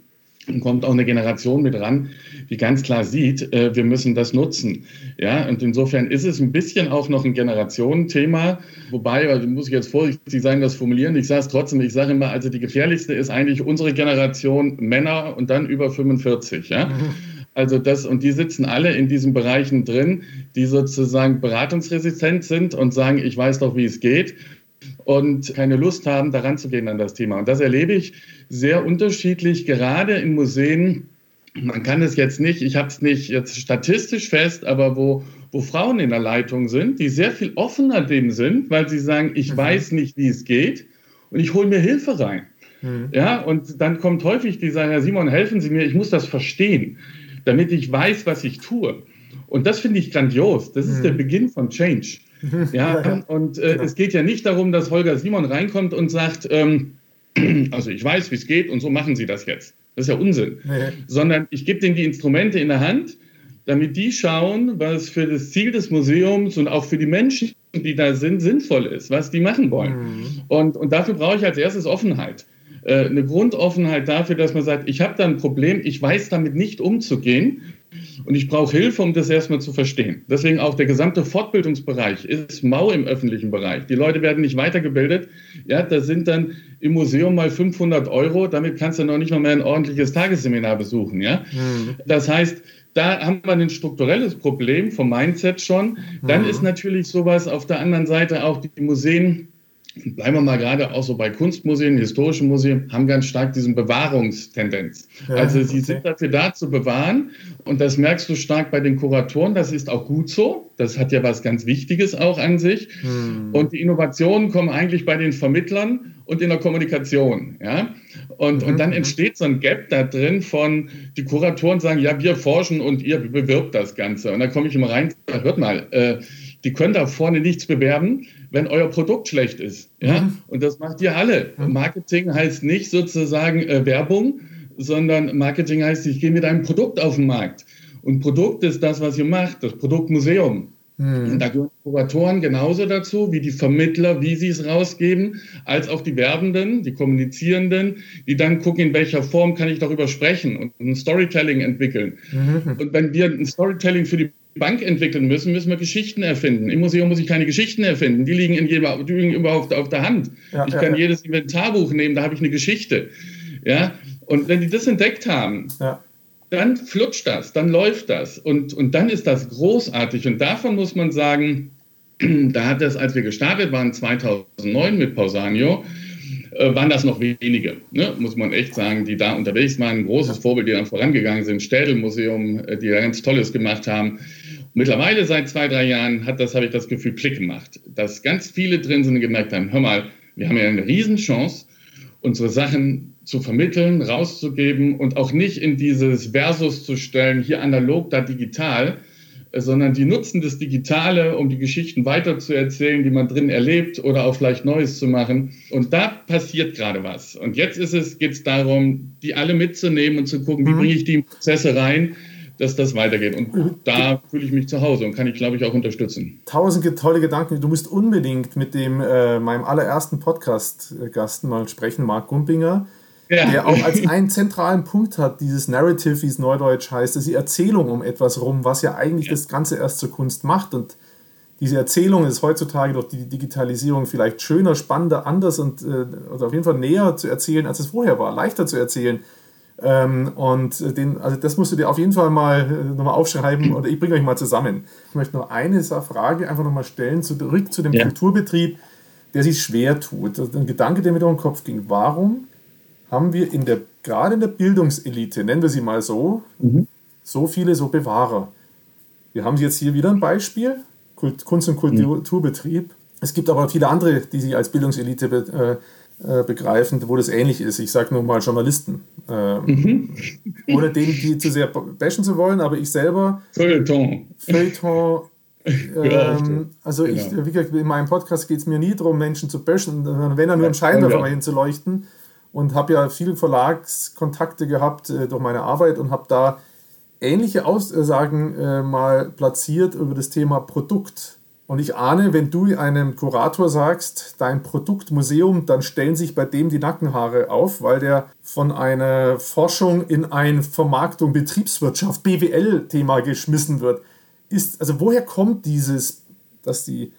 kommt auch eine Generation mit ran, die ganz klar sieht, äh, wir müssen das nutzen. Ja, und insofern ist es ein bisschen auch noch ein Generationenthema, wobei, also muss ich jetzt vorsichtig sein, das formulieren, ich sage es trotzdem, ich sage immer, also die gefährlichste ist eigentlich unsere Generation Männer und dann über 45, ja. Mhm. Also das, und die sitzen alle in diesen Bereichen drin, die sozusagen beratungsresistent sind und sagen, ich weiß doch, wie es geht und keine Lust haben, daran zu gehen an das Thema. Und das erlebe ich sehr unterschiedlich, gerade in Museen. Man kann es jetzt nicht, ich habe es nicht jetzt statistisch fest, aber wo, wo Frauen in der Leitung sind, die sehr viel offener dem sind, weil sie sagen, ich mhm. weiß nicht, wie es geht und ich hole mir Hilfe rein. Mhm. Ja, und dann kommt häufig dieser Herr Simon, helfen Sie mir, ich muss das verstehen, damit ich weiß, was ich tue. Und das finde ich grandios. Das ist mhm. der Beginn von Change. Ja, und äh, genau. es geht ja nicht darum, dass Holger Simon reinkommt und sagt, ähm, [CLEARS THROAT] also ich weiß, wie es geht und so machen Sie das jetzt. Das ist ja Unsinn. Nee. Sondern ich gebe denen die Instrumente in der Hand, damit die schauen, was für das Ziel des Museums und auch für die Menschen, die da sind, sinnvoll ist, was die machen wollen. Mhm. Und, und dafür brauche ich als erstes Offenheit. Äh, eine Grundoffenheit dafür, dass man sagt, ich habe da ein Problem, ich weiß damit nicht umzugehen und ich brauche Hilfe, um das erstmal zu verstehen. Deswegen auch der gesamte Fortbildungsbereich ist mau im öffentlichen Bereich. Die Leute werden nicht weitergebildet. Ja, da sind dann im Museum mal 500 Euro. Damit kannst du noch nicht mal mehr ein ordentliches Tagesseminar besuchen. Ja, mhm. das heißt, da haben wir ein strukturelles Problem vom Mindset schon. Dann mhm. ist natürlich sowas auf der anderen Seite auch die Museen bleiben wir mal gerade auch so bei Kunstmuseen, historischen Museen, haben ganz stark diesen Bewahrungstendenz. Ja, also sie okay. sind dafür da zu bewahren und das merkst du stark bei den Kuratoren, das ist auch gut so, das hat ja was ganz Wichtiges auch an sich hm. und die Innovationen kommen eigentlich bei den Vermittlern und in der Kommunikation, ja. Und, mhm. und dann mhm. entsteht so ein Gap da drin von, die Kuratoren sagen, ja, wir forschen und ihr bewirbt das Ganze. Und dann komme ich immer rein, hört mal, äh, die können da vorne nichts bewerben, wenn euer Produkt schlecht ist. Ja? Mhm. Und das macht ihr alle. Mhm. Marketing heißt nicht sozusagen äh, Werbung, sondern Marketing heißt, ich gehe mit einem Produkt auf den Markt. Und Produkt ist das, was ihr macht, das Produktmuseum. Mhm. Und da gehören Kuratoren genauso dazu, wie die Vermittler, wie sie es rausgeben, als auch die Werbenden, die Kommunizierenden, die dann gucken, in welcher Form kann ich darüber sprechen und ein Storytelling entwickeln. Mhm. Und wenn wir ein Storytelling für die Bank entwickeln müssen, müssen wir Geschichten erfinden. Im Museum muss ich keine Geschichten erfinden. Die liegen, in jedem, die liegen überhaupt auf der Hand. Ja, ich kann ja. jedes Inventarbuch nehmen, da habe ich eine Geschichte. Ja? Und wenn die das entdeckt haben, ja. dann flutscht das, dann läuft das. Und, und dann ist das großartig. Und davon muss man sagen, [CLEARS THROAT] da hat das, als wir gestartet waren, 2009 mit Pausanio, äh, waren das noch wenige, ne? muss man echt sagen, die da unterwegs waren. Ein großes Vorbild, die dann vorangegangen sind. Städelmuseum, äh, die da ganz Tolles gemacht haben. Mittlerweile seit zwei, drei Jahren hat das, habe ich das Gefühl, Klick gemacht, dass ganz viele drin sind und gemerkt haben, hör mal, wir haben ja eine Riesenchance, unsere Sachen zu vermitteln, rauszugeben und auch nicht in dieses Versus zu stellen, hier analog, da digital, sondern die nutzen das Digitale, um die Geschichten weiterzuerzählen, die man drin erlebt oder auch vielleicht Neues zu machen. Und da passiert gerade was. Und jetzt ist es, geht es darum, die alle mitzunehmen und zu gucken, wie mhm. bringe ich die in Prozesse rein, dass das weitergeht. Und mhm. da fühle ich mich zu Hause und kann ich, glaube ich, auch unterstützen. Tausend tolle Gedanken. Du musst unbedingt mit dem äh, meinem allerersten Podcast-Gast mal sprechen, Marc Gumpinger. Ja. der auch als einen zentralen Punkt hat, dieses Narrative, wie es neudeutsch heißt, ist die Erzählung um etwas rum, was ja eigentlich ja. das Ganze erst zur Kunst macht. Und diese Erzählung ist heutzutage durch die Digitalisierung vielleicht schöner, spannender, anders und äh, also auf jeden Fall näher zu erzählen, als es vorher war, leichter zu erzählen. Ähm, und den, also das musst du dir auf jeden Fall mal äh, nochmal aufschreiben oder ich bringe euch mal zusammen. Ich möchte noch eine Frage einfach nochmal stellen, zurück zu dem ja. Kulturbetrieb, der sich schwer tut. Ein Gedanke, der mir durch den Kopf ging. Warum haben wir in der, gerade in der Bildungselite, nennen wir sie mal so, mhm. so viele so Bewahrer? Wir haben jetzt hier wieder ein Beispiel, Kunst- und Kulturbetrieb. Es gibt aber viele andere, die sich als Bildungselite äh, äh, begreifen, wo das ähnlich ist. Ich sage nur mal Journalisten. Ähm, mhm. Ohne denen die zu sehr bashen zu wollen, aber ich selber. Feuilleton. Feuilleton. [LAUGHS] Ähm, also genau. ich, wie gesagt, in meinem Podcast geht es mir nie darum, Menschen zu bashen, wenn er nur im Scheinwerfer ja. hinzuleuchten. Und habe ja viele Verlagskontakte gehabt äh, durch meine Arbeit und habe da ähnliche Aussagen äh, mal platziert über das Thema Produkt. Und ich ahne, wenn du einem Kurator sagst, dein Produktmuseum, dann stellen sich bei dem die Nackenhaare auf, weil der von einer Forschung in ein Vermarktung, Betriebswirtschaft, BWL-Thema geschmissen wird. Ist, also woher kommt dieses, dass die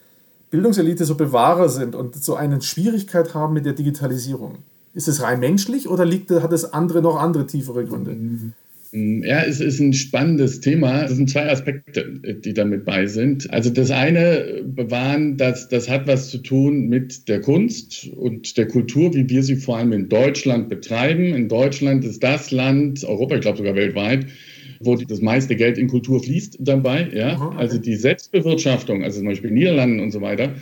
Bildungselite so Bewahrer sind und so eine Schwierigkeit haben mit der Digitalisierung? Ist es rein menschlich oder liegt, hat es andere noch andere tiefere Gründe? Mhm. Ja, es ist ein spannendes Thema. Es sind zwei Aspekte, die damit bei sind. Also das eine bewahren, das, das hat was zu tun mit der Kunst und der Kultur, wie wir sie vor allem in Deutschland betreiben. In Deutschland ist das Land, Europa, ich glaube sogar weltweit, wo das meiste Geld in Kultur fließt dabei. Ja? Also die Selbstbewirtschaftung, also zum Beispiel Niederlanden und so weiter,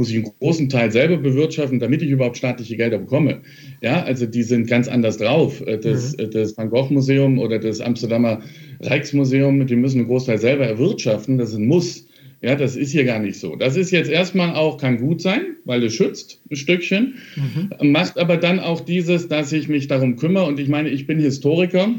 muss ich einen großen Teil selber bewirtschaften, damit ich überhaupt staatliche Gelder bekomme. Ja, also die sind ganz anders drauf. Äh, das, mhm. Äh, das Van Gogh Museum oder das Amsterdamer Rijksmuseum, die müssen einen Großteil selber erwirtschaften. Das ist ein Muss. Ja, das ist hier gar nicht so. Das ist jetzt erstmal auch, kann gut sein, weil es schützt ein Stückchen, mhm. macht aber dann auch dieses, dass ich mich darum kümmere. Und ich meine, ich bin Historiker.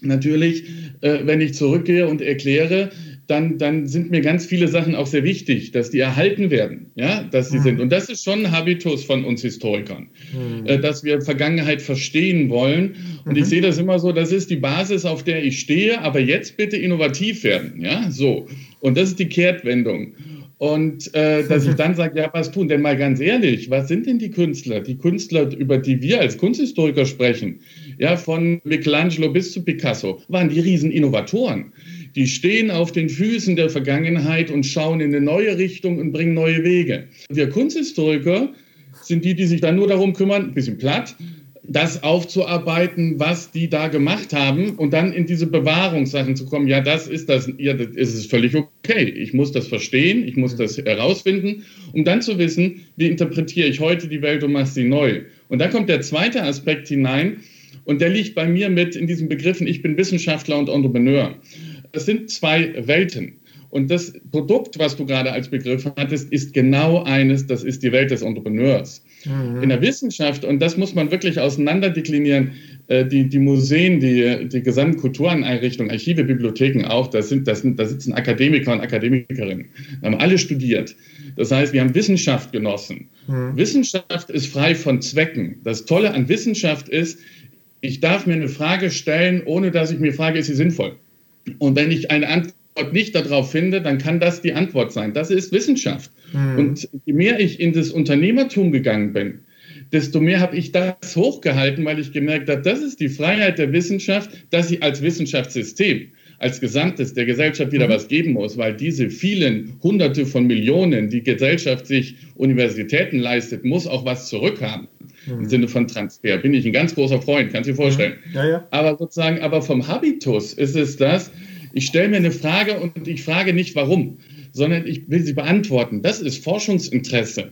Natürlich, äh, wenn ich zurückgehe und erkläre, dann, dann sind mir ganz viele Sachen auch sehr wichtig, dass die erhalten werden, ja, dass sie mhm. sind. Und das ist schon ein Habitus von uns Historikern, mhm. äh, dass wir Vergangenheit verstehen wollen. Und mhm. ich sehe das immer so, das ist die Basis, auf der ich stehe, aber jetzt bitte innovativ werden, ja, so. Und das ist die Kehrtwendung. Und äh, dass ich [LAUGHS] dann sage, ja, was tun? Denn mal ganz ehrlich, was sind denn die Künstler? Die Künstler, über die wir als Kunsthistoriker sprechen, ja, von Michelangelo bis zu Picasso, waren die Rieseninnovatoren Die stehen auf den Füßen der Vergangenheit und schauen in eine neue Richtung und bringen neue Wege. Wir Kunsthistoriker sind die, die sich dann nur darum kümmern, ein bisschen platt, das aufzuarbeiten, was die da gemacht haben und dann in diese Bewahrungssachen zu kommen. Ja, das ist das, ja, das ist völlig okay. Ich muss das verstehen, ich muss das herausfinden, um dann zu wissen, wie interpretiere ich heute die Welt und mache sie neu. Und dann kommt der zweite Aspekt hinein und der liegt bei mir mit in diesen Begriffen, ich bin Wissenschaftler und Entrepreneur. Das sind zwei Welten. Und das Produkt, was du gerade als Begriff hattest, ist genau eines, das ist die Welt des Entrepreneurs. Mhm. In der Wissenschaft, und das muss man wirklich auseinanderdeklinieren, äh, die, die Museen, die, die gesamten Kultureinrichtungen, Archive, Bibliotheken auch, das sind, das sind, da sitzen Akademiker und Akademikerinnen, haben alle studiert. Das heißt, wir haben Wissenschaft genossen. Mhm. Wissenschaft ist frei von Zwecken. Das Tolle an Wissenschaft ist, ich darf mir eine Frage stellen, ohne dass ich mir frage, ist sie sinnvoll? Und wenn ich eine Antwort nicht darauf finde, dann kann das die Antwort sein. Das ist Wissenschaft. Mhm. Und je mehr ich in das Unternehmertum gegangen bin, desto mehr habe ich das hochgehalten, weil ich gemerkt habe, das ist die Freiheit der Wissenschaft, dass sie als Wissenschaftssystem, als Gesamtes der Gesellschaft wieder mhm. was geben muss, weil diese vielen Hunderte von Millionen, die Gesellschaft sich Universitäten leistet, muss auch was zurückhaben. Mhm. Im Sinne von Transfer. Bin ich ein ganz großer Freund, kannst du dir vorstellen. Mhm. Ja, ja. Aber sozusagen, aber vom Habitus ist es das, ich stelle mir eine Frage und ich frage nicht warum, sondern ich will sie beantworten. Das ist Forschungsinteresse.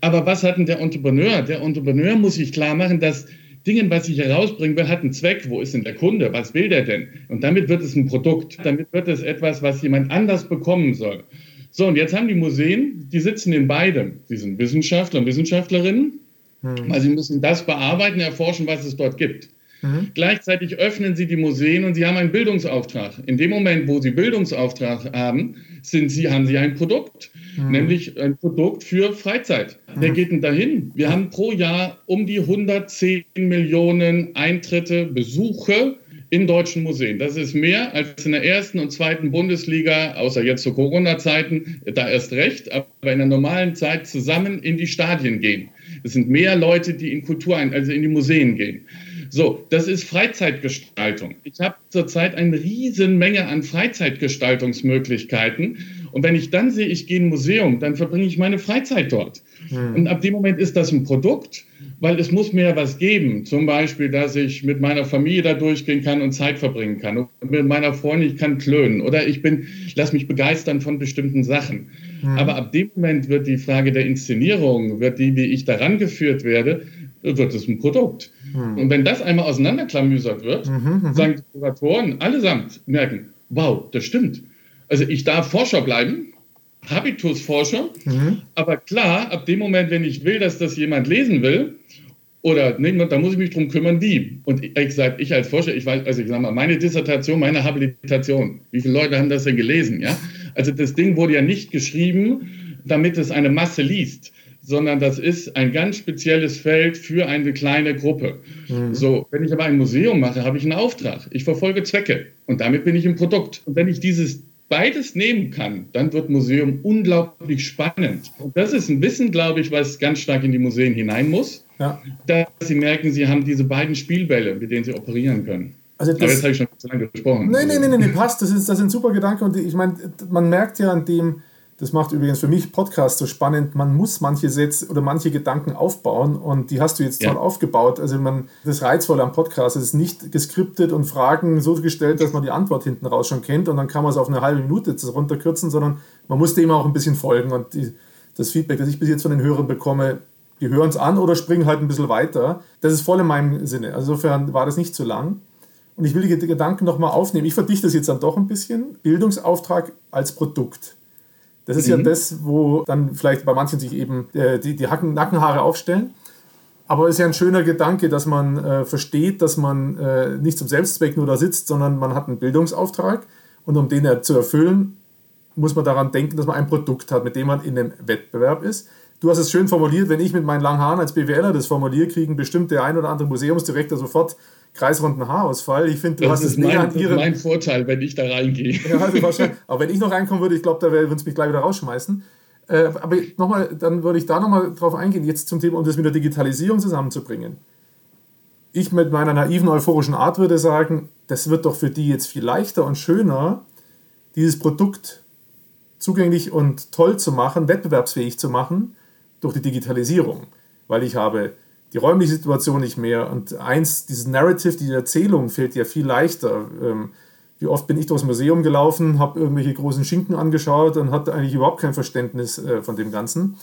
Aber was hat denn der Entrepreneur? Der Entrepreneur muss sich klar machen, dass Dinge, was ich herausbringen will, hat einen Zweck. Wo ist denn der Kunde? Was will der denn? Und damit wird es ein Produkt. Damit wird es etwas, was jemand anders bekommen soll. So, und jetzt haben die Museen, die sitzen in beidem. Die sind Wissenschaftler und Wissenschaftlerinnen, hm. weil sie müssen das bearbeiten, erforschen, was es dort gibt. Mhm. Gleichzeitig öffnen sie die Museen und sie haben einen Bildungsauftrag. In dem Moment, wo sie Bildungsauftrag haben, sind sie, haben sie ein Produkt, mhm. nämlich ein Produkt für Freizeit. Mhm. Wer geht denn dahin? Wir haben pro Jahr um die 110 Millionen Eintritte, Besuche in deutschen Museen. Das ist mehr als in der ersten und zweiten Bundesliga, außer jetzt zu Corona-Zeiten, da erst recht, aber in der normalen Zeit zusammen in die Stadien gehen. Es sind mehr Leute, die in Kultur, also in die Museen gehen. So, das ist Freizeitgestaltung. Ich habe zurzeit eine riesen Menge an Freizeitgestaltungsmöglichkeiten. Und wenn ich dann sehe, ich gehe in ein Museum, dann verbringe ich meine Freizeit dort. Hm. Und ab dem Moment ist das ein Produkt, weil es muss mir was geben. Zum Beispiel, dass ich mit meiner Familie da durchgehen kann und Zeit verbringen kann. Und mit meiner Freundin, ich kann klönen. Oder ich bin, lass mich begeistern von bestimmten Sachen. Hm. Aber ab dem Moment wird die Frage der Inszenierung, wird die, wie ich daran geführt werde, wird es ein Produkt. Mhm. Und wenn das einmal auseinanderklamüsert wird, mhm, mhm, sagen die Kuratoren allesamt merken, wow, das stimmt. Also ich darf Forscher bleiben, Habitusforscher, mhm. aber klar, ab dem Moment, wenn ich will, dass das jemand lesen will, oder nee, da muss ich mich drum kümmern, wie. Und ich, gesagt, ich als Forscher, ich weiß, also ich sag mal, meine Dissertation, meine Habilitation, wie viele Leute haben das denn gelesen? Ja? Also das Ding wurde ja nicht geschrieben, damit es eine Masse liest, sondern das ist ein ganz spezielles Feld für eine kleine Gruppe. Mhm. So, wenn ich aber ein Museum mache, habe ich einen Auftrag. Ich verfolge Zwecke und damit bin ich im Produkt. Und wenn ich dieses beides nehmen kann, dann wird Museum unglaublich spannend. Und das ist ein Wissen, glaube ich, was ganz stark in die Museen hinein muss, ja. dass sie merken, sie haben diese beiden Spielbälle, mit denen sie operieren können. Also das, Aber jetzt habe ich schon zu lange gesprochen. Nein, nein, nein, nee, passt. Das ist, das ein super Gedanke. Und ich meine, man merkt ja an dem, das macht übrigens für mich Podcast so spannend. Man muss manche Sätze oder manche Gedanken aufbauen und die hast du jetzt ja. toll aufgebaut. Also man, das Reizvolle am Podcast ist nicht geskriptet und Fragen so gestellt, dass man die Antwort hinten raus schon kennt und dann kann man es auf eine halbe Minute runterkürzen, sondern man muss dem auch ein bisschen folgen und die, das Feedback, das ich bis jetzt von den Hörern bekomme, die hören es an oder springen halt ein bisschen weiter. Das ist voll in meinem Sinne. Also insofern war das nicht zu lang. Und ich will die Gedanken nochmal aufnehmen. Ich verdichte das jetzt dann doch ein bisschen. Bildungsauftrag als Produkt. Das ist mhm. ja das, wo dann vielleicht bei manchen sich eben äh, die, die Hacken, Nackenhaare aufstellen. Aber es ist ja ein schöner Gedanke, dass man äh, versteht, dass man äh, nicht zum Selbstzweck nur da sitzt, sondern man hat einen Bildungsauftrag und um den er zu erfüllen, muss man daran denken, dass man ein Produkt hat, mit dem man in einem Wettbewerb ist. Du hast es schön formuliert, wenn ich mit meinen langen Haaren als BWLer das formuliere, kriegen bestimmt der ein oder andere Museumsdirektor sofort kreisrunden Haarausfall. Ich finde, du das hast es näher an ihre. Das ist mein Vorteil, wenn ich da reingehe. Ja, also [LAUGHS] wahrscheinlich. Aber wenn ich noch reinkommen würde, ich glaube, da würden sie mich gleich wieder rausschmeißen. Äh, aber nochmal, dann würde ich da nochmal drauf eingehen, jetzt zum Thema, um das mit der Digitalisierung zusammenzubringen. Ich mit meiner naiven, euphorischen Art würde sagen, das wird doch für die jetzt viel leichter und schöner, dieses Produkt zugänglich und toll zu machen, wettbewerbsfähig zu machen durch die Digitalisierung. Weil ich habe die räumliche Situation nicht mehr und eins, dieses Narrative, die Erzählung fällt ja viel leichter. Ähm, wie oft bin ich durchs Museum gelaufen, habe irgendwelche großen Schinken angeschaut und hatte eigentlich überhaupt kein Verständnis äh, von dem Ganzen.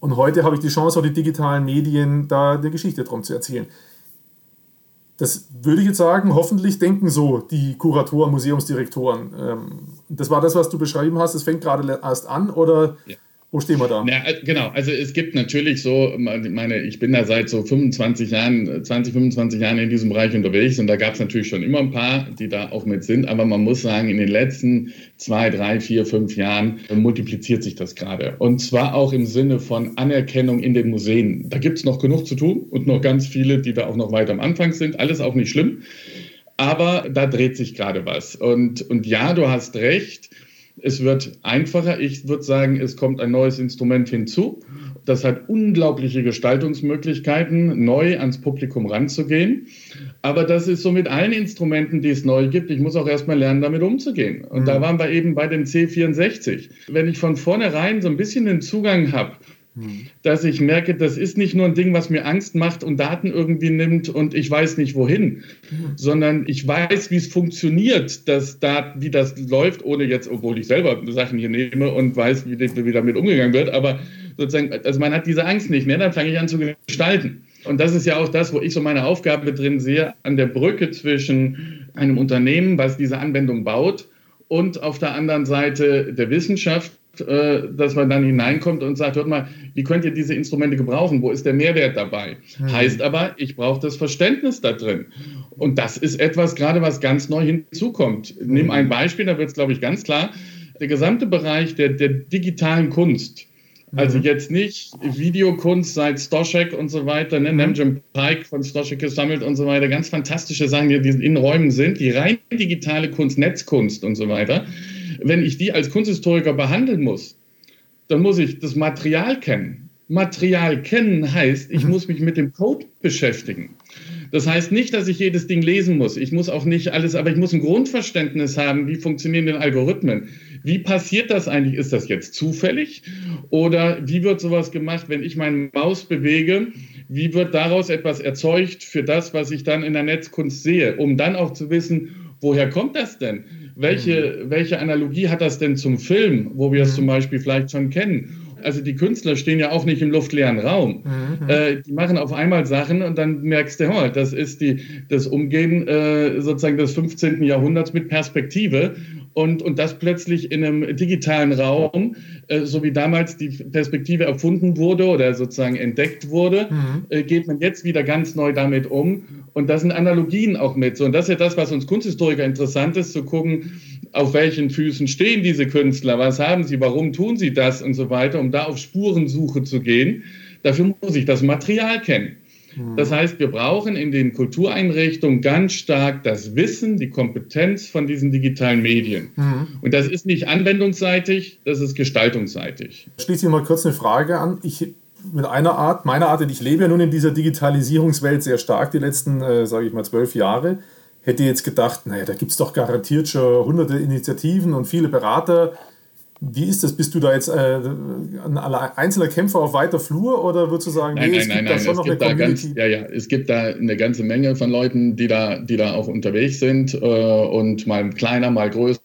Und heute habe ich die Chance, auch die digitalen Medien da eine Geschichte drum zu erzählen. Das würde ich jetzt sagen, hoffentlich denken so die Kuratoren, Museumsdirektoren. Ähm, das war das, was du beschrieben hast. Es fängt gerade erst an oder ja. Wo stehen wir da? Ja, genau, also es gibt natürlich so, meine, ich bin da seit so 25 Jahren, 20, 25 Jahren in diesem Bereich unterwegs und da gab es natürlich schon immer ein paar, die da auch mit sind, aber man muss sagen, in den letzten zwei, drei, vier, fünf Jahren multipliziert sich das gerade. Und zwar auch im Sinne von Anerkennung in den Museen. Da gibt es noch genug zu tun und noch ganz viele, die da auch noch weit am Anfang sind. Alles auch nicht schlimm. Aber da dreht sich gerade was. Und, und ja, du hast recht es wird einfacher. Ich würde sagen, es kommt ein neues Instrument hinzu. Das hat unglaubliche Gestaltungsmöglichkeiten, neu ans Publikum ranzugehen. Aber das ist so mit allen Instrumenten, die es neu gibt. Ich muss auch erstmal lernen, damit umzugehen. Und mhm. da waren wir eben bei dem C64. Wenn ich von vornherein so ein bisschen den Zugang habe, dass ich merke, das ist nicht nur ein Ding, was mir Angst macht und Daten irgendwie nimmt und ich weiß nicht wohin, sondern ich weiß, wie es funktioniert, dass da, wie das läuft, ohne jetzt, obwohl ich selber Sachen hier nehme und weiß, wie, wie damit umgegangen wird, aber sozusagen, also man hat diese Angst nicht mehr, dann fange ich an zu gestalten. Und das ist ja auch das, wo ich so meine Aufgabe drin sehe, an der Brücke zwischen einem Unternehmen, was diese Anwendung baut, und auf der anderen Seite der Wissenschaft, dass man dann hineinkommt und sagt, hört mal, wie könnt ihr diese Instrumente gebrauchen? Wo ist der Mehrwert dabei? Mhm. Heißt aber, ich brauche das Verständnis da drin. Und das ist etwas gerade, was ganz neu hinzukommt. Mhm. Nimm ein Beispiel, da wird es, glaube ich, ganz klar. Der gesamte Bereich der, der digitalen Kunst, also mhm. jetzt nicht Videokunst seit Stoschek und so weiter, ne? Mhm. Nemjim Pike von Stoschek gesammelt und so weiter, ganz fantastische Sachen, die in Räumen sind, die rein digitale Kunst, Netzkunst und so weiter wenn ich die als Kunsthistoriker behandeln muss, dann muss ich das Material kennen. Material kennen heißt, ich mhm. muss mich mit dem Code beschäftigen. Das heißt nicht, dass ich jedes Ding lesen muss. Ich muss auch nicht alles, aber ich muss ein Grundverständnis haben, wie funktionieren denn Algorithmen? Wie passiert das eigentlich? Ist das jetzt zufällig? Oder wie wird sowas gemacht, wenn ich meine Maus bewege? Wie wird daraus etwas erzeugt für das, was ich dann in der Netzkunst sehe? Um dann auch zu wissen, woher kommt das denn? Welche, mhm. welche Analogie hat das denn zum Film, wo wir es mhm. zum Beispiel vielleicht schon kennen? Also die Künstler stehen ja auch nicht im luftleeren Raum. Mhm. Äh, die machen auf einmal Sachen und dann merkst du, oh, das ist die, das Umgehen äh, sozusagen des 15. Jahrhunderts mit Perspektive und, und das plötzlich in einem digitalen Raum, äh, so wie damals die Perspektive erfunden wurde oder sozusagen entdeckt wurde, mhm. äh, geht man jetzt wieder ganz neu damit um. Und das sind Analogien auch mit. So, und das ist ja das, was uns Kunsthistoriker interessant ist, zu gucken, auf welchen Füßen stehen diese Künstler, was haben sie, warum tun sie das und so weiter, um da auf Spurensuche zu gehen. Dafür muss ich das Material kennen. Das heißt, wir brauchen in den Kultureinrichtungen ganz stark das Wissen, die Kompetenz von diesen digitalen Medien. Mhm. Und das ist nicht anwendungsseitig, das ist gestaltungsseitig. Schließe ich mal kurz eine Frage an. Ich mit einer Art, meiner Art, ich lebe ja nun in dieser Digitalisierungswelt sehr stark die letzten, äh, sage ich mal, zwölf Jahre. Hätte jetzt gedacht, naja, da gibt es doch garantiert schon hunderte Initiativen und viele Berater wie ist das? Bist du da jetzt äh, ein einzelner Kämpfer auf weiter Flur oder würdest du sagen, nein, nee, nein, es gibt nein, da schon noch eine Community? Ganz, ja, ja, es gibt da eine ganze Menge von Leuten, die da, die da auch unterwegs sind äh, und mal kleiner, mal größer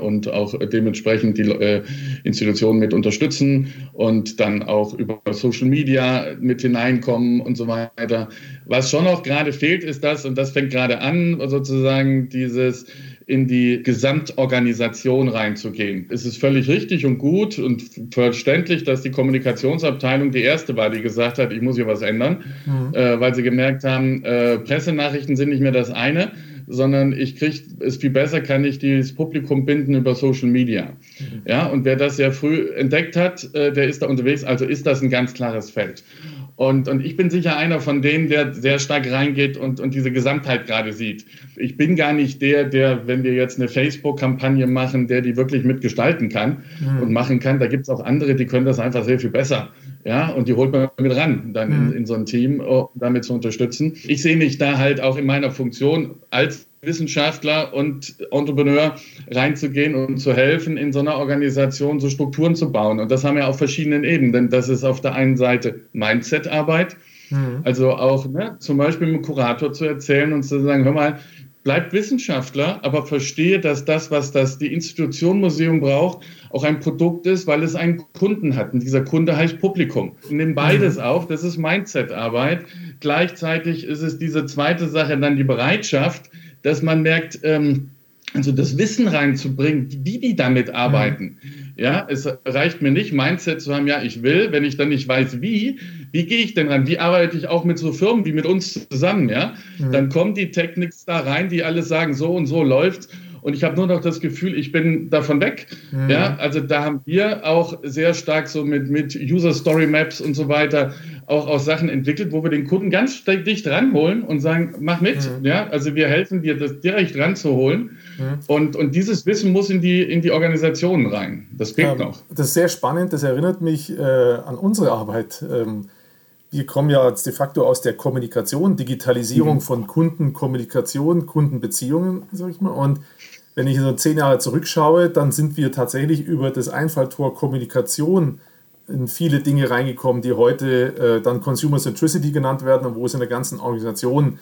und auch dementsprechend die äh, Institutionen mit unterstützen und dann auch über Social Media mit hineinkommen und so weiter. Was schon noch gerade fehlt, ist das, und das fängt gerade an, sozusagen dieses in die Gesamtorganisation reinzugehen. Es ist völlig richtig und gut und verständlich, dass die Kommunikationsabteilung die erste war, die gesagt hat, ich muss hier was ändern, mhm. äh, weil sie gemerkt haben, äh, Pressenachrichten sind nicht mehr das eine, sondern ich kriege es viel besser, kann ich dieses Publikum binden über Social Media. Mhm. Ja, und wer das sehr früh entdeckt hat, äh, der ist da unterwegs, also ist das ein ganz klares Feld. Und, und ich bin sicher einer von denen, der sehr stark reingeht und, und diese Gesamtheit gerade sieht. Ich bin gar nicht der, der, wenn wir jetzt eine Facebook-Kampagne machen, der die wirklich mitgestalten kann mhm. und machen kann. Da gibt es auch andere, die können das einfach sehr viel besser. Ja, und die holt man mit ran, dann mhm. in, in so ein Team, um damit zu unterstützen. Ich sehe mich da halt auch in meiner Funktion als Wissenschaftler und Entrepreneur reinzugehen und zu helfen, in so einer Organisation so Strukturen zu bauen. Und das haben wir auf verschiedenen Ebenen. Denn das ist auf der einen Seite Mindset-Arbeit, mhm. also auch ne, zum Beispiel mit dem Kurator zu erzählen und zu sagen, hör mal, bleib Wissenschaftler, aber verstehe, dass das, was das die Institution Museum braucht, auch ein Produkt ist, weil es einen Kunden hat. Und dieser Kunde heißt Publikum. Nimm beides mhm. auf, das ist Mindset-Arbeit. Gleichzeitig ist es diese zweite Sache, dann die Bereitschaft, dass man merkt, ähm, also das Wissen reinzubringen, wie die damit arbeiten. Mhm. Ja, es reicht mir nicht, Mindset zu haben, ja, ich will, wenn ich dann nicht weiß, wie, wie gehe ich denn ran? Wie arbeite ich auch mit so Firmen wie mit uns zusammen, ja? Mhm. Dann kommen die Technics da rein, die alles sagen, so und so läuft's und ich habe nur noch das Gefühl, ich bin davon weg. Mhm. Ja, also da haben wir auch sehr stark so mit, mit User Story Maps und so weiter auch aus Sachen entwickelt, wo wir den Kunden ganz dicht ranholen und sagen, mach mit. Mhm. Ja, also wir helfen dir, das direkt ranzuholen. Mhm. Und, und dieses Wissen muss in die, in die Organisationen rein. Das fehlt ähm, noch. Das ist sehr spannend. Das erinnert mich äh, an unsere Arbeit. Ähm, wir kommen ja de facto aus der Kommunikation, Digitalisierung mhm. von Kundenkommunikation, Kundenbeziehungen, sag ich mal. Und wenn ich so zehn Jahre zurückschaue, dann sind wir tatsächlich über das Einfalltor Kommunikation in viele Dinge reingekommen, die heute äh, dann Consumer Centricity genannt werden und wo es in der ganzen Organisation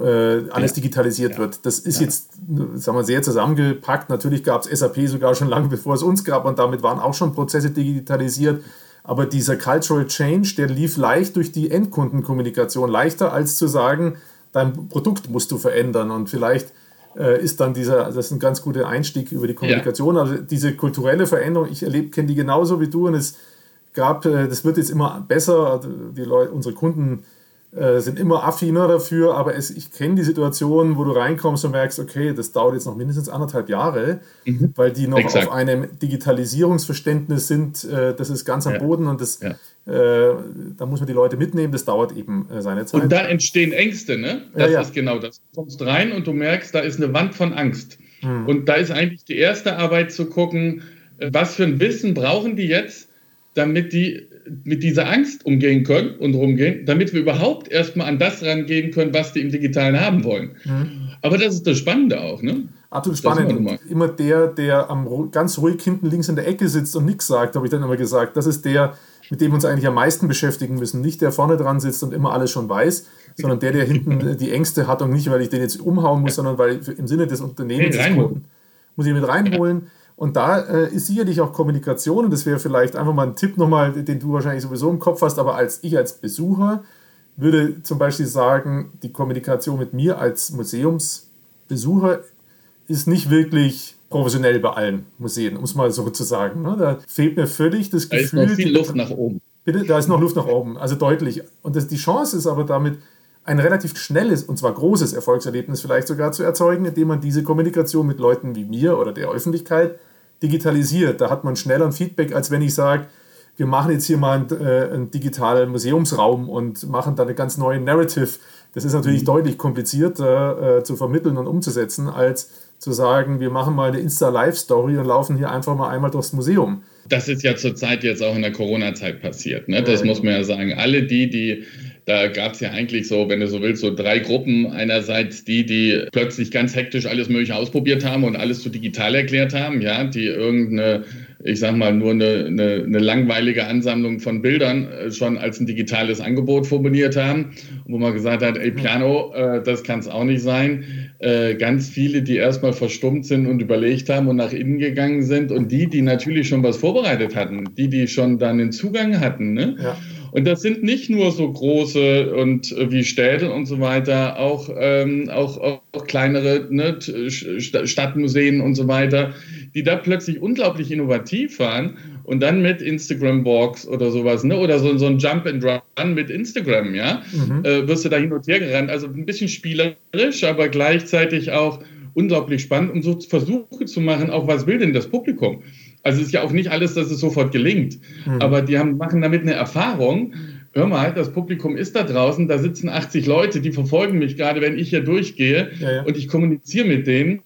äh, alles ja. digitalisiert ja. wird. Das ist ja. jetzt sagen wir, sehr zusammengepackt. Natürlich gab es SAP sogar schon lange bevor es uns gab und damit waren auch schon Prozesse digitalisiert. Aber dieser Cultural Change, der lief leicht durch die Endkundenkommunikation, leichter als zu sagen, dein Produkt musst du verändern und vielleicht äh, ist dann dieser, das ist ein ganz guter Einstieg über die Kommunikation. Ja. Also diese kulturelle Veränderung, ich erlebe, kenne die genauso wie du und es gab, äh, das wird jetzt immer besser. Also die Leute, unsere Kunden äh, sind immer affiner dafür, aber es, ich kenne die Situation, wo du reinkommst und merkst, okay, das dauert jetzt noch mindestens anderthalb Jahre, mhm. weil die noch Exakt. auf einem Digitalisierungsverständnis sind, äh, das ist ganz am ja. Boden und das, ja. äh, da muss man die Leute mitnehmen, das dauert eben äh, seine Zeit. Und da entstehen Ängste, ne? Das ja, ist genau das. Du kommst rein und du merkst, da ist eine Wand von Angst. Mhm. Und da ist eigentlich die erste Arbeit zu gucken, äh, was für ein Wissen brauchen die jetzt, damit die mit dieser Angst umgehen können und rumgehen, damit wir überhaupt erstmal an das rangehen können, was die im Digitalen haben wollen. Mhm. Aber das ist das Spannende auch, ne? Absolut spannend. Immer der, der am, ganz ruhig hinten links in der Ecke sitzt und nichts sagt, habe ich dann immer gesagt. Das ist der, mit dem wir uns eigentlich am meisten beschäftigen müssen. Nicht der vorne dran sitzt und immer alles schon weiß, sondern der, der hinten [LAUGHS] die Ängste hat und nicht, weil ich den jetzt umhauen muss, sondern weil im Sinne des Unternehmens muss ich mit reinholen. Und da äh, ist sicherlich auch Kommunikation, und das wäre vielleicht einfach mal ein Tipp nochmal, den du wahrscheinlich sowieso im Kopf hast, aber als ich als Besucher würde zum Beispiel sagen, die Kommunikation mit mir als Museumsbesucher ist nicht wirklich professionell bei allen Museen, um es mal so zu sagen. Ne? Da fehlt mir völlig das Gefühl. Da ist noch viel Luft nach oben. Bitte, da ist noch Luft nach oben, also deutlich. Und das, die Chance ist aber damit, ein relativ schnelles und zwar großes Erfolgserlebnis vielleicht sogar zu erzeugen, indem man diese Kommunikation mit Leuten wie mir oder der Öffentlichkeit digitalisiert. Da hat man schneller ein Feedback, als wenn ich sage, wir machen jetzt hier mal einen, äh, einen digitalen Museumsraum und machen da eine ganz neue Narrative. Das ist natürlich mhm. deutlich komplizierter äh, zu vermitteln und umzusetzen, als zu sagen, wir machen mal eine Insta-Live-Story und laufen hier einfach mal einmal durchs Museum. Das ist ja zurzeit jetzt auch in der Corona-Zeit passiert. Ne? Das muss man ja sagen. Alle die, die da gab es ja eigentlich so, wenn du so willst, so drei Gruppen. Einerseits die, die plötzlich ganz hektisch alles Mögliche ausprobiert haben und alles zu digital erklärt haben, ja, die irgendeine, ich sag mal, nur eine, eine, eine langweilige Ansammlung von Bildern äh, schon als ein digitales Angebot formuliert haben, wo man gesagt hat, ey, Piano, äh, das kann es auch nicht sein. Äh, ganz viele, die erstmal verstummt sind und überlegt haben und nach innen gegangen sind und die, die natürlich schon was vorbereitet hatten, die, die schon dann den Zugang hatten, ne? Ja. Und das sind nicht nur so große und äh, wie Städte und so weiter, auch, ähm, auch, auch kleinere ne, Stadtmuseen und so weiter, die da plötzlich unglaublich innovativ waren und dann mit Instagram Walks oder sowas, ne? Oder so, so ein Jump and Run mit Instagram, ja, mhm. äh, wirst du da hin und her gerannt. Also ein bisschen spielerisch, aber gleichzeitig auch unglaublich spannend, um so Versuche zu machen, auch was will denn das Publikum? Also es ist ja auch nicht alles, dass es sofort gelingt. Mhm. Aber die haben, machen damit eine Erfahrung. Hör mal, das Publikum ist da draußen, da sitzen 80 Leute, die verfolgen mich gerade, wenn ich hier durchgehe ja, ja. und ich kommuniziere mit denen.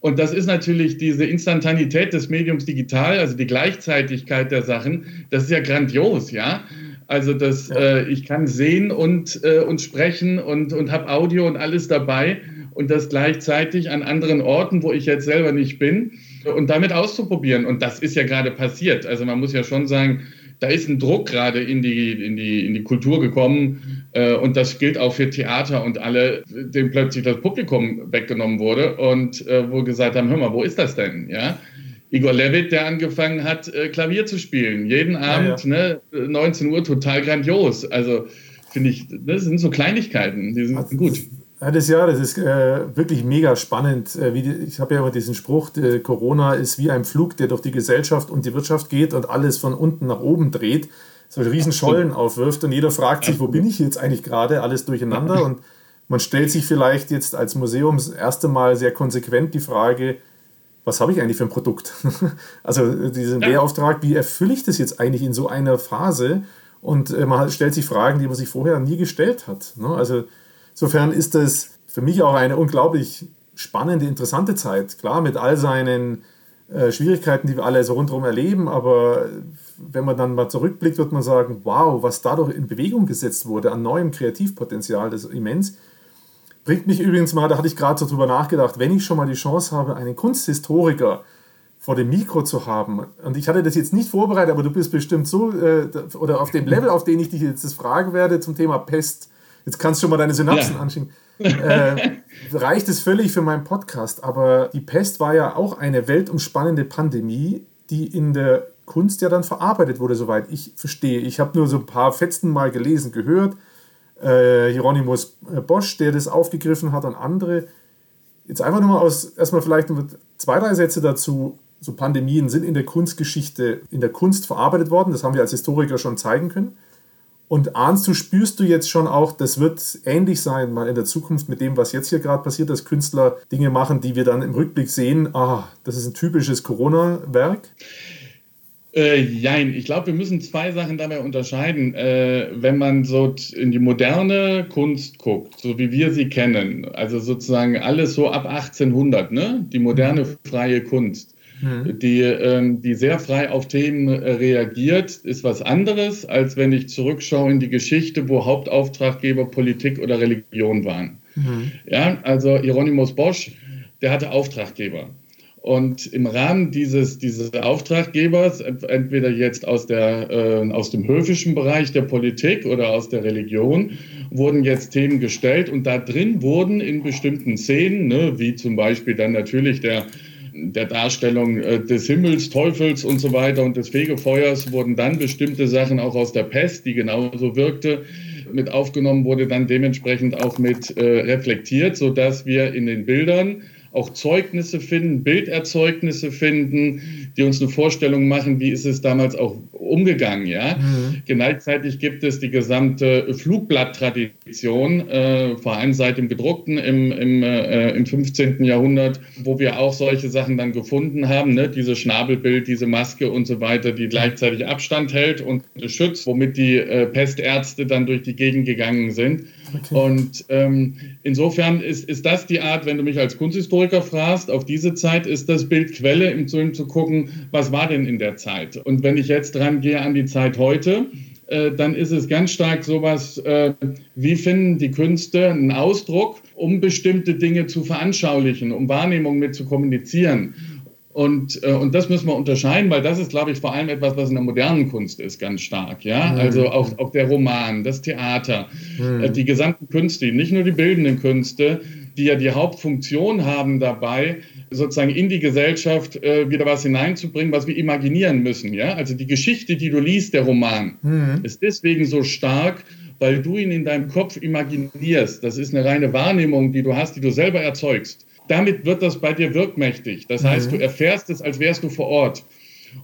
Und das ist natürlich diese Instantanität des Mediums digital, also die Gleichzeitigkeit der Sachen, das ist ja grandios, ja. Also das, ja. äh, ich kann sehen und, äh, und sprechen und, und habe Audio und alles dabei und das gleichzeitig an anderen Orten, wo ich jetzt selber nicht bin, und damit auszuprobieren. Und das ist ja gerade passiert. Also man muss ja schon sagen, da ist ein Druck gerade in die, in, die, in die Kultur gekommen äh, und das gilt auch für Theater und alle, denen plötzlich das Publikum weggenommen wurde und äh, wo gesagt haben, hör mal, wo ist das denn? Ja? Igor Levitt, der angefangen hat, äh, Klavier zu spielen, jeden Abend, ja, ja. Ne, 19 Uhr, total grandios. Also finde ich, das sind so Kleinigkeiten, die sind also, gut. Ja, das ja, das ist äh, wirklich mega spannend. Äh, die, ich habe ja immer diesen Spruch, äh, Corona ist wie ein Flug, der durch die Gesellschaft und die Wirtschaft geht und alles von unten nach oben dreht, so riesen Schollen aufwirft und jeder fragt sich, wo bin ich jetzt eigentlich gerade, alles durcheinander und man stellt sich vielleicht jetzt als Museum das erste Mal sehr konsequent die Frage, was habe ich eigentlich für ein Produkt? [LAUGHS] also diesen ja. Lehrauftrag, wie erfülle ich das jetzt eigentlich in so einer Phase? Und äh, man stellt sich Fragen, die man sich vorher nie gestellt hat. Ne? Also Insofern ist das für mich auch eine unglaublich spannende, interessante Zeit. Klar, mit all seinen äh, Schwierigkeiten, die wir alle so rundherum erleben, aber wenn man dann mal zurückblickt, wird man sagen, wow, was dadurch in Bewegung gesetzt wurde an neuem Kreativpotenzial, das ist immens. Bringt mich übrigens mal, da hatte ich gerade so drüber nachgedacht, wenn ich schon mal die Chance habe, einen Kunsthistoriker vor dem Mikro zu haben, und ich hatte das jetzt nicht vorbereitet, aber du bist bestimmt so, äh, oder auf dem Level, auf den ich dich jetzt fragen werde zum Thema Pest, Jetzt kannst du schon mal deine Synapsen ja. anschieben. Äh, [LAUGHS] reicht es völlig für meinen Podcast, aber die Pest war ja auch eine weltumspannende Pandemie, die in der Kunst ja dann verarbeitet wurde, soweit ich verstehe. Ich habe nur so ein paar Fetzen mal gelesen, gehört. Äh, Hieronymus äh, Bosch, der das aufgegriffen hat, und andere. Jetzt einfach nur mal aus, erstmal vielleicht zwei, drei Sätze dazu. So Pandemien sind in der Kunstgeschichte, in der Kunst verarbeitet worden. Das haben wir als Historiker schon zeigen können. Und ahnst du, spürst du jetzt schon auch, das wird ähnlich sein, mal in der Zukunft mit dem, was jetzt hier gerade passiert, dass Künstler Dinge machen, die wir dann im Rückblick sehen, ah, das ist ein typisches Corona-Werk? Äh, jein, ich glaube, wir müssen zwei Sachen dabei unterscheiden. Äh, wenn man so in die moderne Kunst guckt, so wie wir sie kennen, also sozusagen alles so ab 1800, ne? die moderne mhm. freie Kunst, mhm. die, ähm, die sehr frei auf Themen äh, reagiert, ist was anderes, als wenn ich zurückschaue in die Geschichte, wo Hauptauftraggeber Politik oder Religion waren. Mhm. Ja, also Hieronymus Bosch, der hatte Auftraggeber. Und im Rahmen dieses, dieses Auftraggebers, entweder jetzt aus, der, äh, aus dem höfischen Bereich der Politik oder aus der Religion, wurden jetzt Themen gestellt und da drin wurden in bestimmten Szenen, ne, wie zum Beispiel dann natürlich der der Darstellung äh, des Himmels, Teufels und so weiter und des Fegefeuers wurden dann bestimmte Sachen auch aus der Pest, die genauso wirkte, mit aufgenommen, wurde dann dementsprechend auch mit äh, reflektiert, sodass wir in den Bildern auch Zeugnisse finden, Bilderzeugnisse finden, die uns eine Vorstellung machen, wie ist es damals auch umgegangen. Ja? Mhm. Gleichzeitig gibt es die gesamte Flugblatttradition, äh, vor allem seit dem gedruckten im, im, äh, im 15. Jahrhundert, wo wir auch solche Sachen dann gefunden haben, ne? diese Schnabelbild, diese Maske und so weiter, die gleichzeitig Abstand hält und schützt, womit die äh, Pestärzte dann durch die Gegend gegangen sind. Okay. Und ähm, insofern ist, ist das die Art, wenn du mich als Kunsthistoriker fragst, auf diese Zeit ist das Bild Quelle, im Film zu gucken, was war denn in der Zeit. Und wenn ich jetzt dran gehe an die Zeit heute, äh, dann ist es ganz stark sowas, äh, wie finden die Künste einen Ausdruck, um bestimmte Dinge zu veranschaulichen, um Wahrnehmung mit zu kommunizieren. Und, äh, und das müssen wir unterscheiden, weil das ist, glaube ich, vor allem etwas, was in der modernen Kunst ist, ganz stark. Ja? Mhm. Also auch, auch der Roman, das Theater, mhm. die gesamten Künste, nicht nur die bildenden Künste, die ja die Hauptfunktion haben dabei, sozusagen in die Gesellschaft äh, wieder was hineinzubringen, was wir imaginieren müssen. Ja? Also die Geschichte, die du liest, der Roman, mhm. ist deswegen so stark, weil du ihn in deinem Kopf imaginierst. Das ist eine reine Wahrnehmung, die du hast, die du selber erzeugst damit wird das bei dir wirkmächtig. Das heißt, mhm. du erfährst es, als wärst du vor Ort.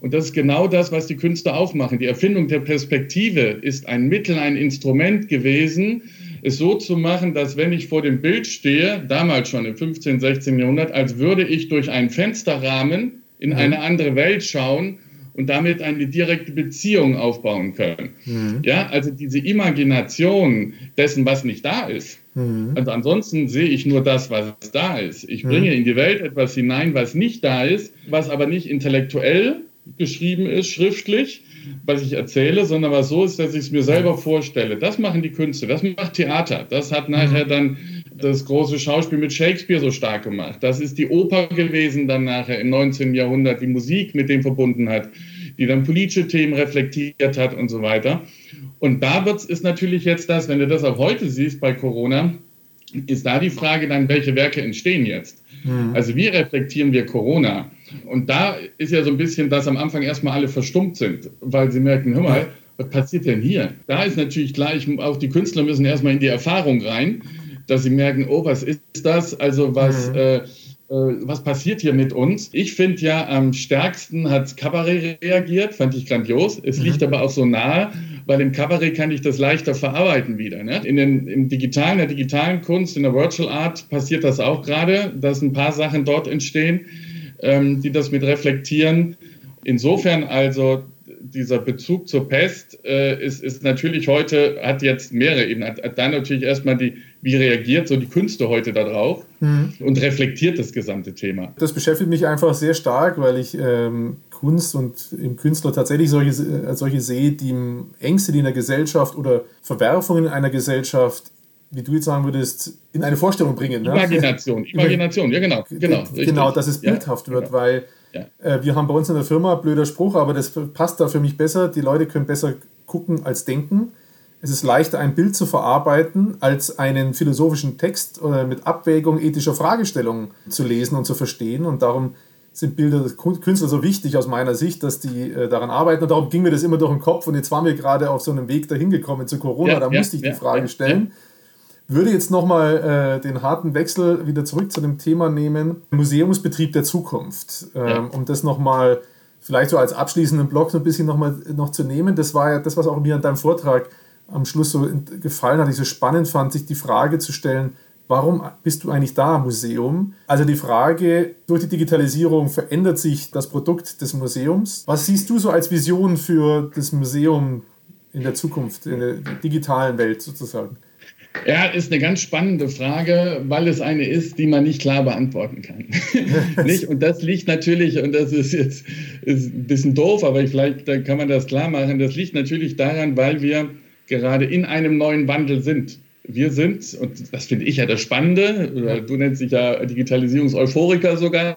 Und das ist genau das, was die Künstler auch machen. Die Erfindung der Perspektive ist ein Mittel, ein Instrument gewesen, es so zu machen, dass wenn ich vor dem Bild stehe, damals schon im 15., 16. Jahrhundert, als würde ich durch einen Fensterrahmen in mhm. eine andere Welt schauen und damit eine direkte Beziehung aufbauen können. Mhm. Ja, also diese Imagination dessen, was nicht da ist, Mhm. Also ansonsten sehe ich nur das, was da ist. Ich bringe mhm. in die Welt etwas hinein, was nicht da ist, was aber nicht intellektuell geschrieben ist, schriftlich, was ich erzähle, sondern was so ist, dass ich es mir selber vorstelle. Das machen die Künste, das macht Theater. Das hat nachher dann das große Schauspiel mit Shakespeare so stark gemacht. Das ist die Oper gewesen dann nachher im 19. Jahrhundert, die Musik mit dem verbunden hat, die dann politische Themen reflektiert hat und so weiter. Und da wird es natürlich jetzt das, wenn du das auch heute siehst bei Corona, ist da die Frage dann, welche Werke entstehen jetzt? Mhm. Also wie reflektieren wir Corona? Und da ist ja so ein bisschen, dass am Anfang erstmal alle verstummt sind, weil sie merken, hör mal, was passiert denn hier? Da ist natürlich klar, ich, auch die Künstler müssen erstmal in die Erfahrung rein, dass sie merken, oh, was ist das? Also was, mhm. äh, äh was passiert hier mit uns? Ich finde ja, am stärksten hat Kabarett reagiert, fand ich grandios. Es mhm. liegt aber auch so nahe, weil im Kabarett kann ich das leichter verarbeiten wieder. Ne? In den, Im digitalen, der digitalen Kunst, in der Virtual Art passiert das auch gerade, dass ein paar Sachen dort entstehen, ähm, die das mit reflektieren. Insofern also dieser Bezug zur Pest äh, ist, ist natürlich heute, hat jetzt mehrere Ebenen. Hat, hat dann natürlich erstmal die, wie reagiert so die Künste heute darauf mhm. und reflektiert das gesamte Thema. Das beschäftigt mich einfach sehr stark, weil ich ähm, Kunst und im Künstler tatsächlich solche, äh, solche sehe, die Ängste, die in der Gesellschaft oder Verwerfungen in einer Gesellschaft wie du jetzt sagen würdest, in eine Vorstellung bringen. Ne? Imagination, [LAUGHS] Imagination, ja genau. Genau, genau dass es bildhaft ja, wird, genau. weil äh, wir haben bei uns in der Firma, blöder Spruch, aber das passt da für mich besser, die Leute können besser gucken als denken. Es ist leichter, ein Bild zu verarbeiten, als einen philosophischen Text oder mit Abwägung ethischer Fragestellungen zu lesen und zu verstehen. Und darum sind Bilder des Künstlers so wichtig aus meiner Sicht, dass die äh, daran arbeiten. Und darum ging mir das immer durch den Kopf. Und jetzt waren wir gerade auf so einem Weg dahin gekommen zu Corona. Ja, da ja, musste ich ja, die Frage stellen. Würde jetzt nochmal äh, den harten Wechsel wieder zurück zu dem Thema nehmen. Museumsbetrieb der Zukunft. Ähm, um das nochmal vielleicht so als abschließenden Block so ein bisschen nochmal noch zu nehmen. Das war ja das, was auch mir an deinem Vortrag am Schluss so gefallen hat, ich so spannend fand, sich die Frage zu stellen, warum bist du eigentlich da, Museum? Also die Frage, durch die Digitalisierung verändert sich das Produkt des Museums. Was siehst du so als Vision für das Museum in der Zukunft, in der digitalen Welt sozusagen? Ja, ist eine ganz spannende Frage, weil es eine ist, die man nicht klar beantworten kann. [LAUGHS] nicht? Und das liegt natürlich, und das ist jetzt ist ein bisschen doof, aber vielleicht kann man das klar machen, das liegt natürlich daran, weil wir gerade in einem neuen Wandel sind. Wir sind, und das finde ich ja das Spannende, du nennst dich ja Digitalisierungseuphoriker sogar,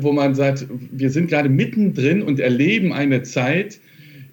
wo man sagt, wir sind gerade mittendrin und erleben eine Zeit,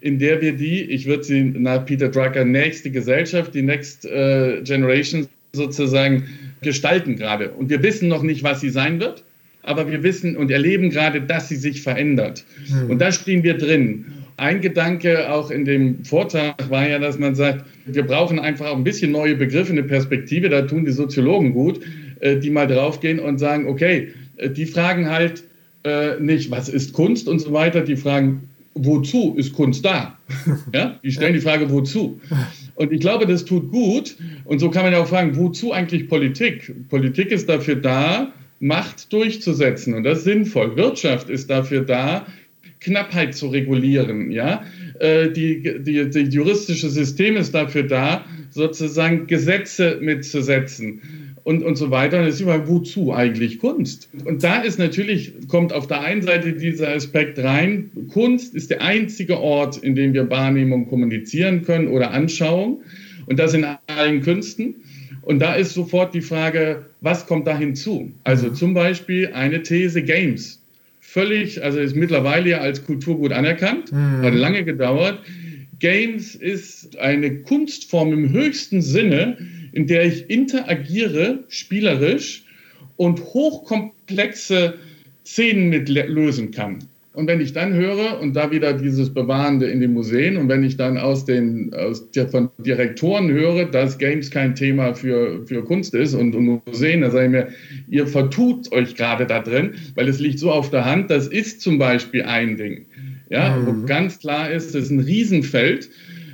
in der wir die, ich würde sie nach Peter Drucker, nächste Gesellschaft, die Next äh, Generation sozusagen gestalten gerade. Und wir wissen noch nicht, was sie sein wird, aber wir wissen und erleben gerade, dass sie sich verändert. Mhm. Und da stehen wir drin. Ein Gedanke auch in dem Vortrag war ja, dass man sagt, wir brauchen einfach auch ein bisschen neue Begriffe, eine Perspektive, da tun die Soziologen gut, äh, die mal draufgehen und sagen, okay, äh, die fragen halt äh, nicht, was ist Kunst und so weiter, die fragen, wozu ist Kunst da? [LAUGHS] Ja, die stellen die Frage, wozu? Und ich glaube, das tut gut. Und so kann man ja auch fragen, wozu eigentlich Politik? Politik ist dafür da, Macht durchzusetzen. Und das ist sinnvoll. Wirtschaft ist dafür da, Knappheit zu regulieren. Ja? Äh, die, die, die juristische System ist dafür da, sozusagen Gesetze mitzusetzen und, und so weiter. Und es ist immer, wozu eigentlich Kunst? Und da ist natürlich, kommt auf der einen Seite dieser Aspekt rein, Kunst ist der einzige Ort, in dem wir Wahrnehmung kommunizieren können oder Anschauung. Und das in allen Künsten. Und da ist sofort die Frage, was kommt da hinzu? Also zum Beispiel eine These Games völlig, also ist mittlerweile ja als Kulturgut anerkannt, mhm. hat lange gedauert. Games ist eine Kunstform im höchsten Sinne, in der ich interagiere, spielerisch und hochkomplexe Szenen mit lösen kann. Und wenn ich dann höre und da wieder dieses Bewahrende in den Museen und wenn ich dann aus den aus der, von Direktoren höre, dass Games kein Thema für, für Kunst ist und, und Museen, da sage ich mir, ihr vertut euch gerade da drin, weil es liegt so auf der Hand, das ist zum Beispiel ein Ding. Ja, mhm. wo ganz klar ist, das ist ein Riesenfeld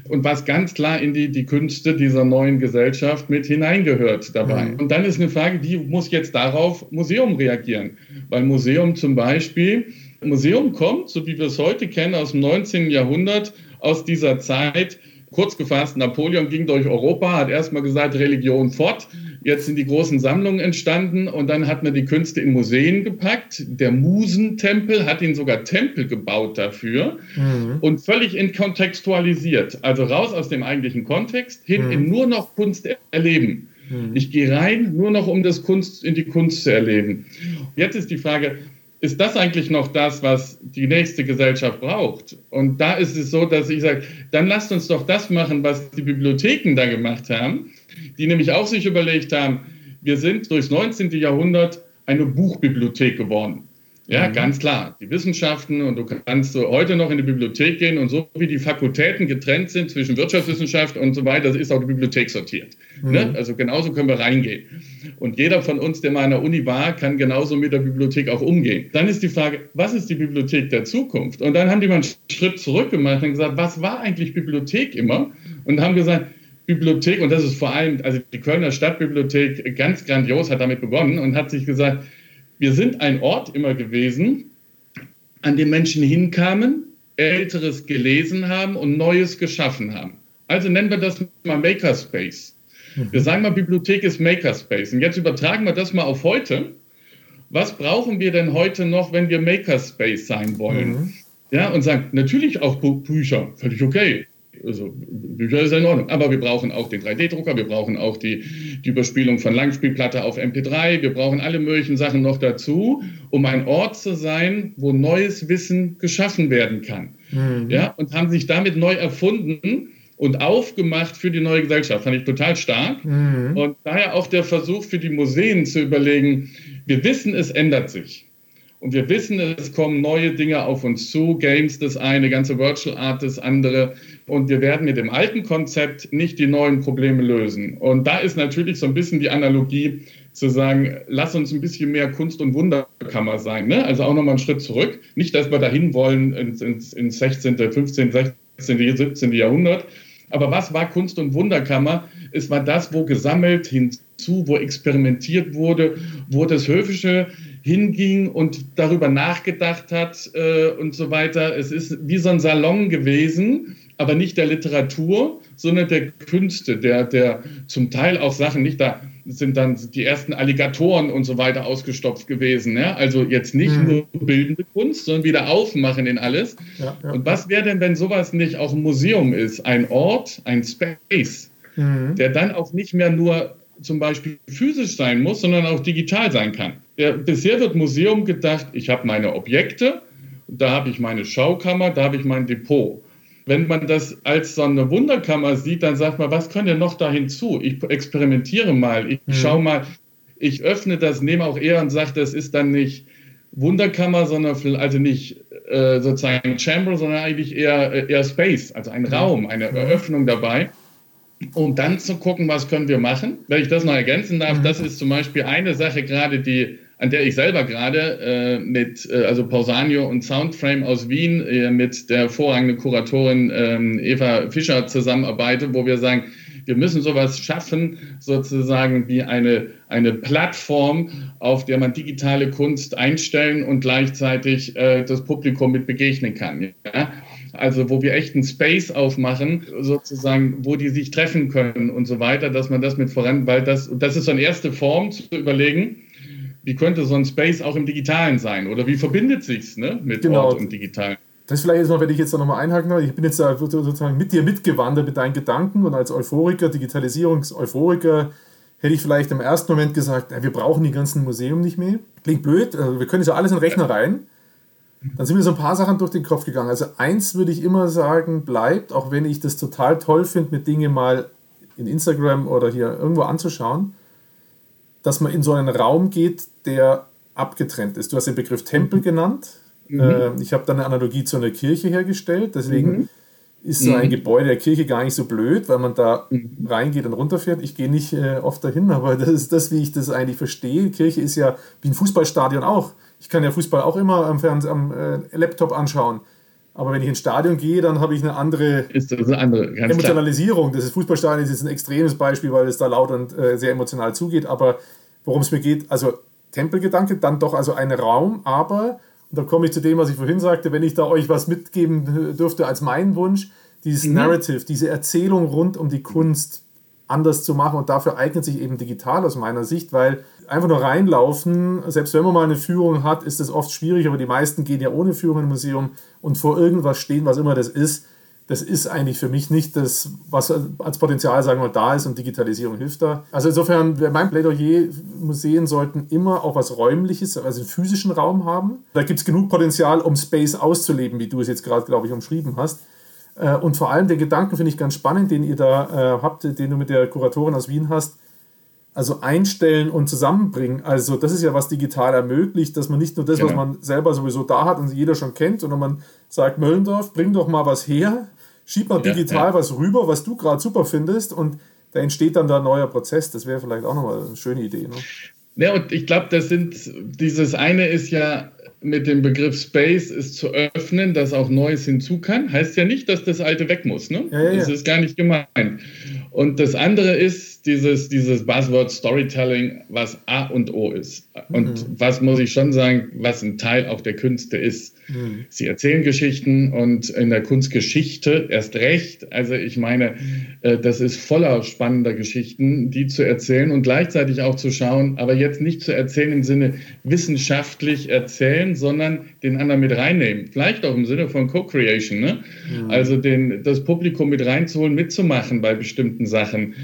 und was ganz klar in die, die Künste dieser neuen Gesellschaft mit hineingehört dabei. Mhm. Und dann ist eine Frage, wie muss jetzt darauf Museum reagieren? Weil Museum zum Beispiel Museum kommt, so wie wir es heute kennen, aus dem 19. Jahrhundert, aus dieser Zeit. Kurz gefasst, Napoleon ging durch Europa, hat erstmal gesagt, Religion fort. Jetzt sind die großen Sammlungen entstanden und dann hat man die Künste in Museen gepackt. Der Musentempel hat ihn sogar Tempel gebaut dafür mhm. und völlig entkontextualisiert. Also raus aus dem eigentlichen Kontext hin mhm. in nur noch Kunst erleben. Mhm. Ich gehe rein, nur noch um das Kunst in die Kunst zu erleben. Jetzt ist die Frage, ist das eigentlich noch das, was die nächste Gesellschaft braucht? Und da ist es so, dass ich sage, dann lasst uns doch das machen, was die Bibliotheken da gemacht haben, die nämlich auch sich überlegt haben, wir sind durchs 19. Jahrhundert eine Buchbibliothek geworden. Ja, mhm. ganz klar. Die Wissenschaften und du kannst so heute noch in die Bibliothek gehen und so wie die Fakultäten getrennt sind zwischen Wirtschaftswissenschaft und so weiter, ist auch die Bibliothek sortiert. Mhm. Ne? Also genauso können wir reingehen. Und jeder von uns, der mal an der Uni war, kann genauso mit der Bibliothek auch umgehen. Dann ist die Frage, was ist die Bibliothek der Zukunft? Und dann haben die mal einen Schritt zurück gemacht und gesagt, was war eigentlich Bibliothek immer? Und haben gesagt, Bibliothek, und das ist vor allem, also die Kölner Stadtbibliothek ganz grandios hat damit begonnen und hat sich gesagt, wir sind ein Ort immer gewesen, an dem Menschen hinkamen, Älteres gelesen haben und Neues geschaffen haben. Also nennen wir das mal Makerspace. Wir mhm. sagen mal, Bibliothek ist Makerspace. Und jetzt übertragen wir das mal auf heute. Was brauchen wir denn heute noch, wenn wir Makerspace sein wollen? Mhm. Ja, und sagen, natürlich auch Bücher, völlig okay. Also Bücher ist in Ordnung. Aber wir brauchen auch den 3D-Drucker, wir brauchen auch die, die Überspielung von Langspielplatte auf MP3, wir brauchen alle möglichen Sachen noch dazu, um ein Ort zu sein, wo neues Wissen geschaffen werden kann. Mhm. Ja, und haben sich damit neu erfunden und aufgemacht für die neue Gesellschaft. Fand ich total stark. Mhm. Und daher auch der Versuch für die Museen zu überlegen, wir wissen, es ändert sich. Und wir wissen, es kommen neue Dinge auf uns zu. Games das eine, ganze Virtual Art das andere. Und wir werden mit dem alten Konzept nicht die neuen Probleme lösen. Und da ist natürlich so ein bisschen die Analogie zu sagen, lass uns ein bisschen mehr Kunst- und Wunderkammer sein. Ne? Also auch nochmal einen Schritt zurück. Nicht, dass wir dahin wollen ins, ins, ins 16., 15., 16., 17. Jahrhundert. Aber was war Kunst- und Wunderkammer? Es war das, wo gesammelt hinzu, wo experimentiert wurde, wo das Höfische hinging und darüber nachgedacht hat äh, und so weiter. Es ist wie so ein Salon gewesen, aber nicht der Literatur, sondern der Künste, der, der zum Teil auch Sachen nicht da sind dann die ersten Alligatoren und so weiter ausgestopft gewesen. Ja? Also jetzt nicht mhm. nur bildende Kunst, sondern wieder aufmachen in alles. Ja, ja. Und was wäre denn, wenn sowas nicht auch ein Museum ist, ein Ort, ein Space, mhm. der dann auch nicht mehr nur zum Beispiel physisch sein muss, sondern auch digital sein kann. Ja, bisher wird Museum gedacht, ich habe meine Objekte, da habe ich meine Schaukammer, da habe ich mein Depot. Wenn man das als so eine Wunderkammer sieht, dann sagt man, was könnte noch da hinzu? Ich experimentiere mal, ich mhm. schaue mal, ich öffne das, nehme auch eher und sage, das ist dann nicht Wunderkammer, sondern also nicht äh, sozusagen Chamber, sondern eigentlich eher, äh, eher Space, also ein Raum, eine mhm. Eröffnung dabei um dann zu gucken, was können wir machen. Wenn ich das noch ergänzen darf, mhm. das ist zum Beispiel eine Sache gerade, die an der ich selber gerade äh, mit, äh, also Pausanio und Soundframe aus Wien äh, mit der vorrangenden Kuratorin ähm, Eva Fischer zusammenarbeite, wo wir sagen, wir müssen sowas schaffen, sozusagen wie eine, eine Plattform, auf der man digitale Kunst einstellen und gleichzeitig äh, das Publikum mit begegnen kann. Ja? Also wo wir echt einen Space aufmachen, sozusagen, wo die sich treffen können und so weiter, dass man das mit voran, weil das, das ist so eine erste Form zu überlegen, wie könnte so ein Space auch im Digitalen sein oder wie verbindet sich's ne, mit genau. Ort und Digital? Das vielleicht jetzt noch, wenn ich jetzt da nochmal einhaken darf. Ich bin jetzt da sozusagen mit dir mitgewandert mit deinen Gedanken und als Euphoriker, Digitalisierungs-Euphoriker, hätte ich vielleicht im ersten Moment gesagt, wir brauchen die ganzen Museum nicht mehr. Klingt blöd, also wir können ja alles in den Rechner rein. Dann sind mir so ein paar Sachen durch den Kopf gegangen. Also eins würde ich immer sagen, bleibt, auch wenn ich das total toll finde, mit Dinge mal in Instagram oder hier irgendwo anzuschauen, dass man in so einen Raum geht, der abgetrennt ist. Du hast den Begriff Tempel mhm. genannt. Mhm. Äh, ich habe da eine Analogie zu einer Kirche hergestellt. Deswegen mhm. ist so ein mhm. Gebäude der Kirche gar nicht so blöd, weil man da mhm. reingeht und runterfährt. Ich gehe nicht äh, oft dahin, [LAUGHS] aber das ist das, wie ich das eigentlich verstehe. Kirche ist ja wie ein Fußballstadion auch ich kann ja Fußball auch immer am, Fernseh, am äh, Laptop anschauen. Aber wenn ich ins Stadion gehe, dann habe ich eine andere, ist das eine andere Emotionalisierung. Das ist Fußballstadion ist jetzt ein extremes Beispiel, weil es da laut und äh, sehr emotional zugeht. Aber worum es mir geht, also Tempelgedanke, dann doch also ein Raum, aber, und da komme ich zu dem, was ich vorhin sagte, wenn ich da euch was mitgeben dürfte als meinen Wunsch, dieses mhm. Narrative, diese Erzählung rund um die Kunst anders zu machen und dafür eignet sich eben digital aus meiner Sicht, weil einfach nur reinlaufen, selbst wenn man mal eine Führung hat, ist das oft schwierig, aber die meisten gehen ja ohne Führung im Museum und vor irgendwas stehen, was immer das ist, das ist eigentlich für mich nicht das, was als Potenzial, sagen wir da ist und Digitalisierung hilft da. Also insofern, mein Plädoyer, Museen sollten immer auch was Räumliches, also einen physischen Raum haben. Da gibt es genug Potenzial, um Space auszuleben, wie du es jetzt gerade, glaube ich, umschrieben hast. Äh, und vor allem den Gedanken finde ich ganz spannend, den ihr da äh, habt, den du mit der Kuratorin aus Wien hast. Also einstellen und zusammenbringen. Also das ist ja was digital ermöglicht, dass man nicht nur das, genau. was man selber sowieso da hat und jeder schon kennt, sondern man sagt, Möllendorf, bring doch mal was her, schieb mal digital ja, ja. was rüber, was du gerade super findest und da entsteht dann da ein neuer Prozess. Das wäre vielleicht auch nochmal eine schöne Idee. Ne? Ja, und ich glaube, das sind, dieses eine ist ja mit dem Begriff Space ist zu öffnen, dass auch Neues hinzu kann. Heißt ja nicht, dass das Alte weg muss. Ne? Ja, ja, das ist gar nicht gemeint. Und das andere ist dieses, dieses Buzzword Storytelling, was A und O ist. Und mhm. was muss ich schon sagen, was ein Teil auch der Künste ist. Mhm. Sie erzählen Geschichten und in der Kunstgeschichte erst recht. Also ich meine, äh, das ist voller spannender Geschichten, die zu erzählen und gleichzeitig auch zu schauen, aber jetzt nicht zu erzählen im Sinne wissenschaftlich erzählen, sondern den anderen mit reinnehmen. Vielleicht auch im Sinne von Co-Creation. Ne? Mhm. Also den, das Publikum mit reinzuholen, mitzumachen bei bestimmten Sachen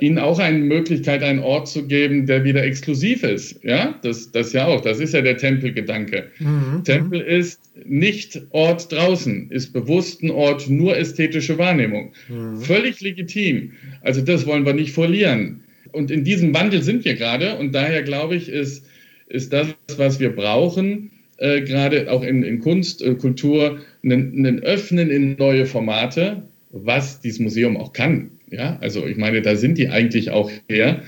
ihnen auch eine Möglichkeit, einen Ort zu geben, der wieder exklusiv ist. Ja, das, das ja auch. Das ist ja der Tempelgedanke. Mhm. Tempel ist nicht Ort draußen, ist bewusst ein Ort nur ästhetische Wahrnehmung. Mhm. Völlig legitim. Also das wollen wir nicht verlieren. Und in diesem Wandel sind wir gerade. Und daher glaube ich, ist, ist das, was wir brauchen, äh, gerade auch in, in Kunst, äh, Kultur, ein Öffnen in neue Formate, was dieses Museum auch kann. Ja, also ich meine, da sind die eigentlich auch her.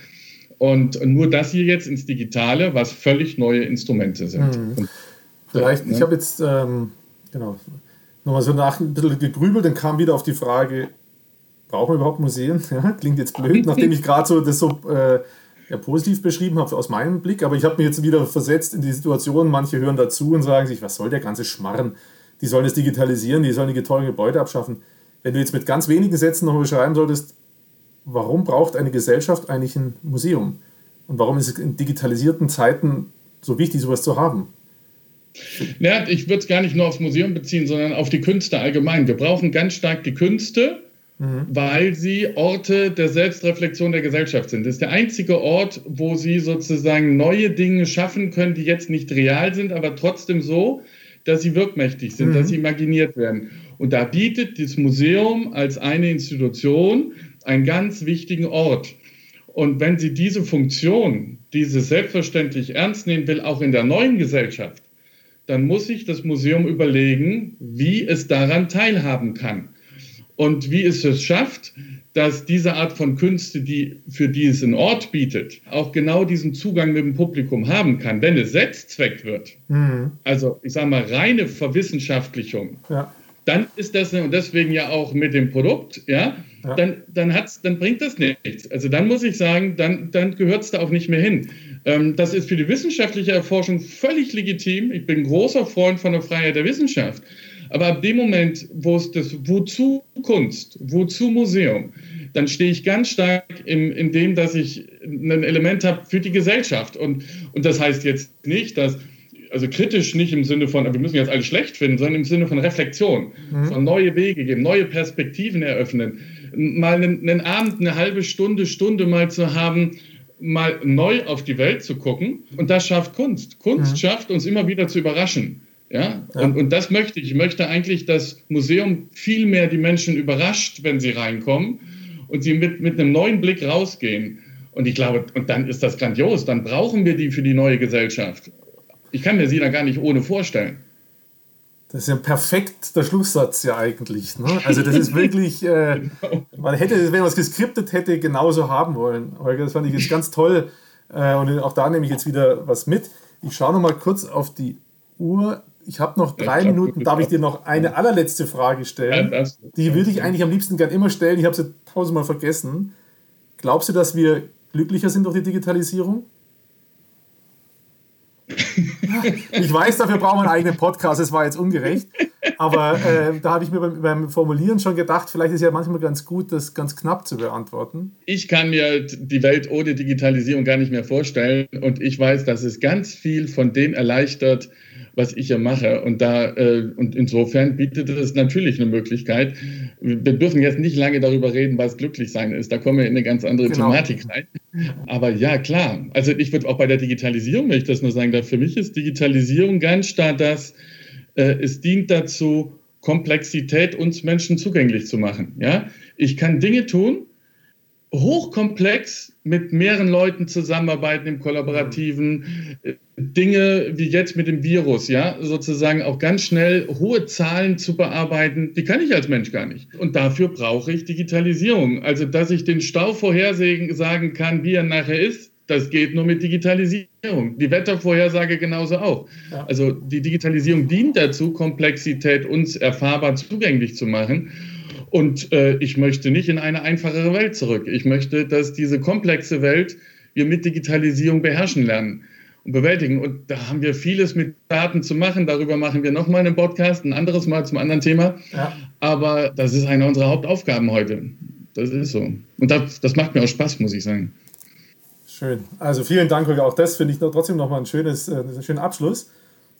Und nur das hier jetzt ins Digitale, was völlig neue Instrumente sind. Hm. Und, Vielleicht, ja. ich habe jetzt ähm, genau, nochmal so nach ein bisschen gegrübelt, dann kam wieder auf die Frage, brauchen wir überhaupt Museen? [LAUGHS] Ja, klingt jetzt blöd, [LAUGHS] nachdem ich gerade so das so äh, ja, positiv beschrieben habe aus meinem Blick, aber ich habe mich jetzt wieder versetzt in die Situation, manche hören dazu und sagen sich, was soll der ganze Schmarren? Die sollen es digitalisieren, die sollen die teuren Gebäude abschaffen. Wenn du jetzt mit ganz wenigen Sätzen noch beschreiben solltest, warum braucht eine Gesellschaft eigentlich ein Museum? Und warum ist es in digitalisierten Zeiten so wichtig, sowas zu haben? Ja, ich würde es gar nicht nur aufs Museum beziehen, sondern auf die Künste allgemein. Wir brauchen ganz stark die Künste, mhm. weil sie Orte der Selbstreflexion der Gesellschaft sind. Das ist der einzige Ort, wo sie sozusagen neue Dinge schaffen können, die jetzt nicht real sind, aber trotzdem so, dass sie wirkmächtig sind, mhm. dass sie imaginiert werden. Und da bietet das Museum als eine Institution einen ganz wichtigen Ort. Und wenn sie diese Funktion, diese selbstverständlich ernst nehmen will, auch in der neuen Gesellschaft, dann muss sich das Museum überlegen, wie es daran teilhaben kann. Und wie es es schafft, dass diese Art von Künste, die, für die es einen Ort bietet, auch genau diesen Zugang mit dem Publikum haben kann, wenn es Setzzweck wird. Mhm. Also ich sage mal reine Verwissenschaftlichung. Ja dann ist das, und deswegen ja auch mit dem Produkt, ja, ja. Dann, dann, hat's, dann bringt das nichts. Also dann muss ich sagen, dann, dann gehört es da auch nicht mehr hin. Ähm, das ist für die wissenschaftliche Erforschung völlig legitim. Ich bin großer Freund von der Freiheit der Wissenschaft. Aber ab dem Moment, wo es das, wozu Kunst, wozu Museum, dann stehe ich ganz stark in, in dem, dass ich ein Element habe für die Gesellschaft. Und, und das heißt jetzt nicht, dass also kritisch nicht im Sinne von, wir müssen jetzt alles schlecht finden, sondern im Sinne von Reflexion, mhm. von neue Wege geben, neue Perspektiven eröffnen, mal einen, einen, Abend, eine halbe Stunde, Stunde mal zu haben, mal neu auf die Welt zu gucken. Und das schafft Kunst. Kunst mhm. schafft uns immer wieder zu überraschen. Ja? ja. Und, und das möchte ich. Ich möchte eigentlich, dass Museum viel mehr die Menschen überrascht, wenn sie reinkommen und sie mit, mit einem neuen Blick rausgehen. Und ich glaube, und dann ist das grandios. Dann brauchen wir die für die neue Gesellschaft. Ich kann mir sie da gar nicht ohne vorstellen. Das ist ja perfekt der Schlusssatz ja eigentlich. Ne? Also das ist wirklich, [LAUGHS] äh, man hätte, wenn man es geskriptet hätte, genauso haben wollen. Holger, das fand ich jetzt ganz toll. Äh, und auch da nehme ich jetzt wieder was mit. Ich schaue noch mal kurz auf die Uhr. Ich habe noch drei glaub, Minuten. Darf ich dir noch eine allerletzte Frage stellen? Ja, die würde ich eigentlich am liebsten gern immer stellen. Ich habe sie tausendmal vergessen. Glaubst du, dass wir glücklicher sind durch die Digitalisierung? [LAUGHS] ich weiß, dafür brauchen wir einen eigenen Podcast, es war jetzt ungerecht. Aber äh, da habe ich mir beim, beim, Formulieren schon gedacht, vielleicht ist ja manchmal ganz gut, das ganz knapp zu beantworten. Ich kann mir die Welt ohne Digitalisierung gar nicht mehr vorstellen. Und ich weiß, dass es ganz viel von dem erleichtert, was ich hier mache. Und da äh, und insofern bietet es natürlich eine Möglichkeit. Wir dürfen jetzt nicht lange darüber reden, was glücklich sein ist. Da kommen wir in eine ganz andere genau. Thematik rein. Aber ja, klar. Also ich würde auch bei der Digitalisierung, wenn ich das nur sagen darf, für mich ist Digitalisierung ganz stark das, äh, es dient dazu, Komplexität uns Menschen zugänglich zu machen. Ja, ich kann Dinge tun, hochkomplex mit mehreren Leuten zusammenarbeiten im Kollaborativen, äh, Dinge wie jetzt mit dem Virus, ja, sozusagen auch ganz schnell hohe Zahlen zu bearbeiten, die kann ich als Mensch gar nicht. Und dafür brauche ich Digitalisierung. Also, dass ich den Stau vorhersagen kann, wie er nachher ist, das geht nur mit Digitalisierung. Die Wettervorhersage genauso auch. Also die Digitalisierung dient dazu, Komplexität uns erfahrbar zugänglich zu machen. Und äh, ich möchte nicht in eine einfachere Welt zurück. Ich möchte, dass diese komplexe Welt wir mit Digitalisierung beherrschen lernen und bewältigen. Und da haben wir vieles mit Daten zu machen. Darüber machen wir nochmal einen Podcast, ein anderes Mal zum anderen Thema. Ja. Aber das ist eine unserer Hauptaufgaben heute. Das ist so. Und das, das macht mir auch Spaß, muss ich sagen. Schön. Also vielen Dank, Auch das finde ich trotzdem nochmal ein schönes, äh, einen schönen Abschluss.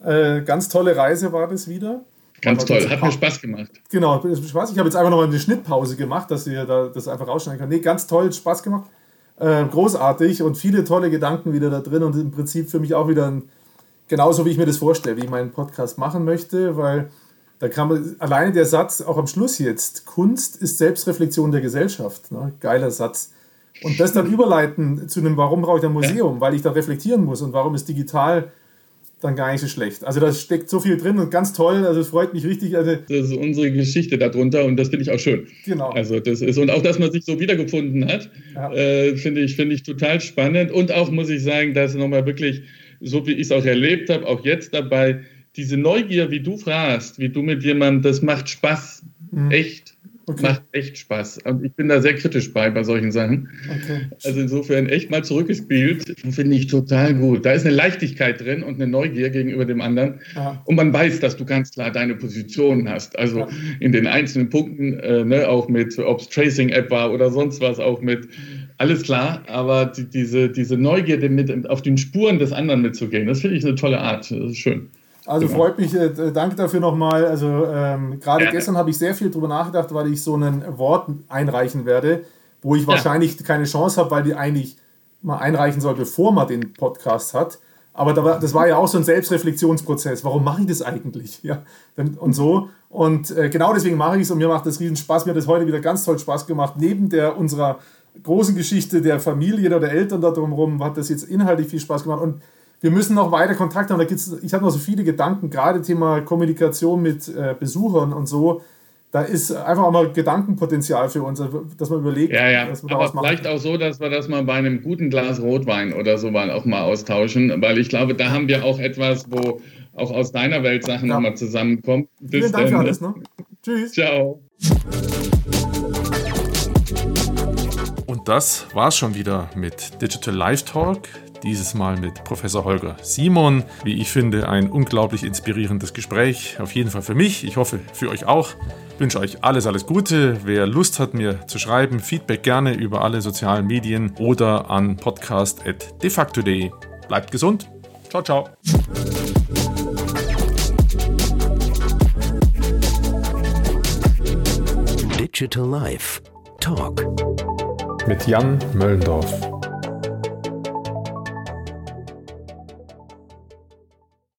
Äh, ganz tolle Reise war das wieder. Ganz toll, hat mir Spaß gemacht. Genau, Spaß. Ich habe jetzt einfach nochmal eine Schnittpause gemacht, dass ihr da das einfach rausschneiden könnt. Nee, ganz toll, Spaß gemacht. Äh, großartig und viele tolle Gedanken wieder da drin und im Prinzip für mich auch wieder ein, genauso, wie ich mir das vorstelle, wie ich meinen Podcast machen möchte, weil da kann man alleine der Satz, auch am Schluss jetzt, Kunst ist Selbstreflexion der Gesellschaft. Ne? Geiler Satz. Und das dann überleiten zu einem, warum brauche ich ein Museum? Ja. Weil ich da reflektieren muss und warum ist digital dann gar nicht so schlecht. Also da steckt so viel drin und ganz toll, also es freut mich richtig. Also das ist unsere Geschichte darunter und das finde ich auch schön. Genau. Also das ist, und auch, dass man sich so wiedergefunden hat, ja. äh, finde ich, finde ich total spannend. Und auch muss ich sagen, dass nochmal wirklich, so wie ich es auch erlebt habe, auch jetzt dabei, diese Neugier, wie du fragst, wie du mit jemandem, das macht Spaß, mhm. echt Okay. Macht echt Spaß. Und ich bin da sehr kritisch bei, bei solchen Sachen. Okay. Also insofern echt mal zurückgespielt, finde ich total gut. Da ist eine Leichtigkeit drin und eine Neugier gegenüber dem anderen. Ja. Und man weiß, dass du ganz klar deine Position hast. Also ja. in den einzelnen Punkten, äh, ne, auch mit, ob es Tracing-App war oder sonst was, auch mit alles klar, aber die, diese, diese Neugierde mit auf den Spuren des anderen mitzugehen, das finde ich eine tolle Art. Das ist schön. Also genau. freut mich, äh, danke dafür nochmal. Also ähm, gerade ja. gestern habe ich sehr viel darüber nachgedacht, weil ich so ein Wort einreichen werde, wo ich wahrscheinlich keine Chance habe, weil die eigentlich mal einreichen soll, bevor man den Podcast hat. Aber da war, das war ja auch so ein Selbstreflexionsprozess. Warum mache ich das eigentlich? [LAUGHS] Ja, und so. Und äh, genau deswegen mache ich es und mir macht das riesen Spaß. Mir hat das heute wieder ganz toll Spaß gemacht. Neben der unserer großen Geschichte der Familie oder der Eltern da drumherum hat das jetzt inhaltlich viel Spaß gemacht. Und wir müssen noch weiter Kontakt haben. Da gibt's, ich habe noch so viele Gedanken, gerade Thema Kommunikation mit äh, Besuchern und so. Da ist einfach auch mal Gedankenpotenzial für uns, dass man überlegt, ja, ja. was wir Aber vielleicht auch so, dass wir das mal bei einem guten Glas Rotwein oder so mal auch mal austauschen, weil ich glaube, da haben wir auch etwas, wo auch aus deiner Welt Sachen ja. nochmal zusammenkommen. Bis Vielen Dank für alles. Ne? Tschüss. Ciao. Und das war's schon wieder mit Digital Live Talk. Dieses Mal mit Professor Holger Simon. Wie ich finde, ein unglaublich inspirierendes Gespräch. Auf jeden Fall für mich. Ich hoffe, für euch auch. Ich wünsche euch alles, alles Gute. Wer Lust hat, mir zu schreiben, Feedback gerne über alle sozialen Medien oder an podcast.defacto.de. Bleibt gesund. Ciao, ciao. Digital Life Talk mit Jan Möllendorf.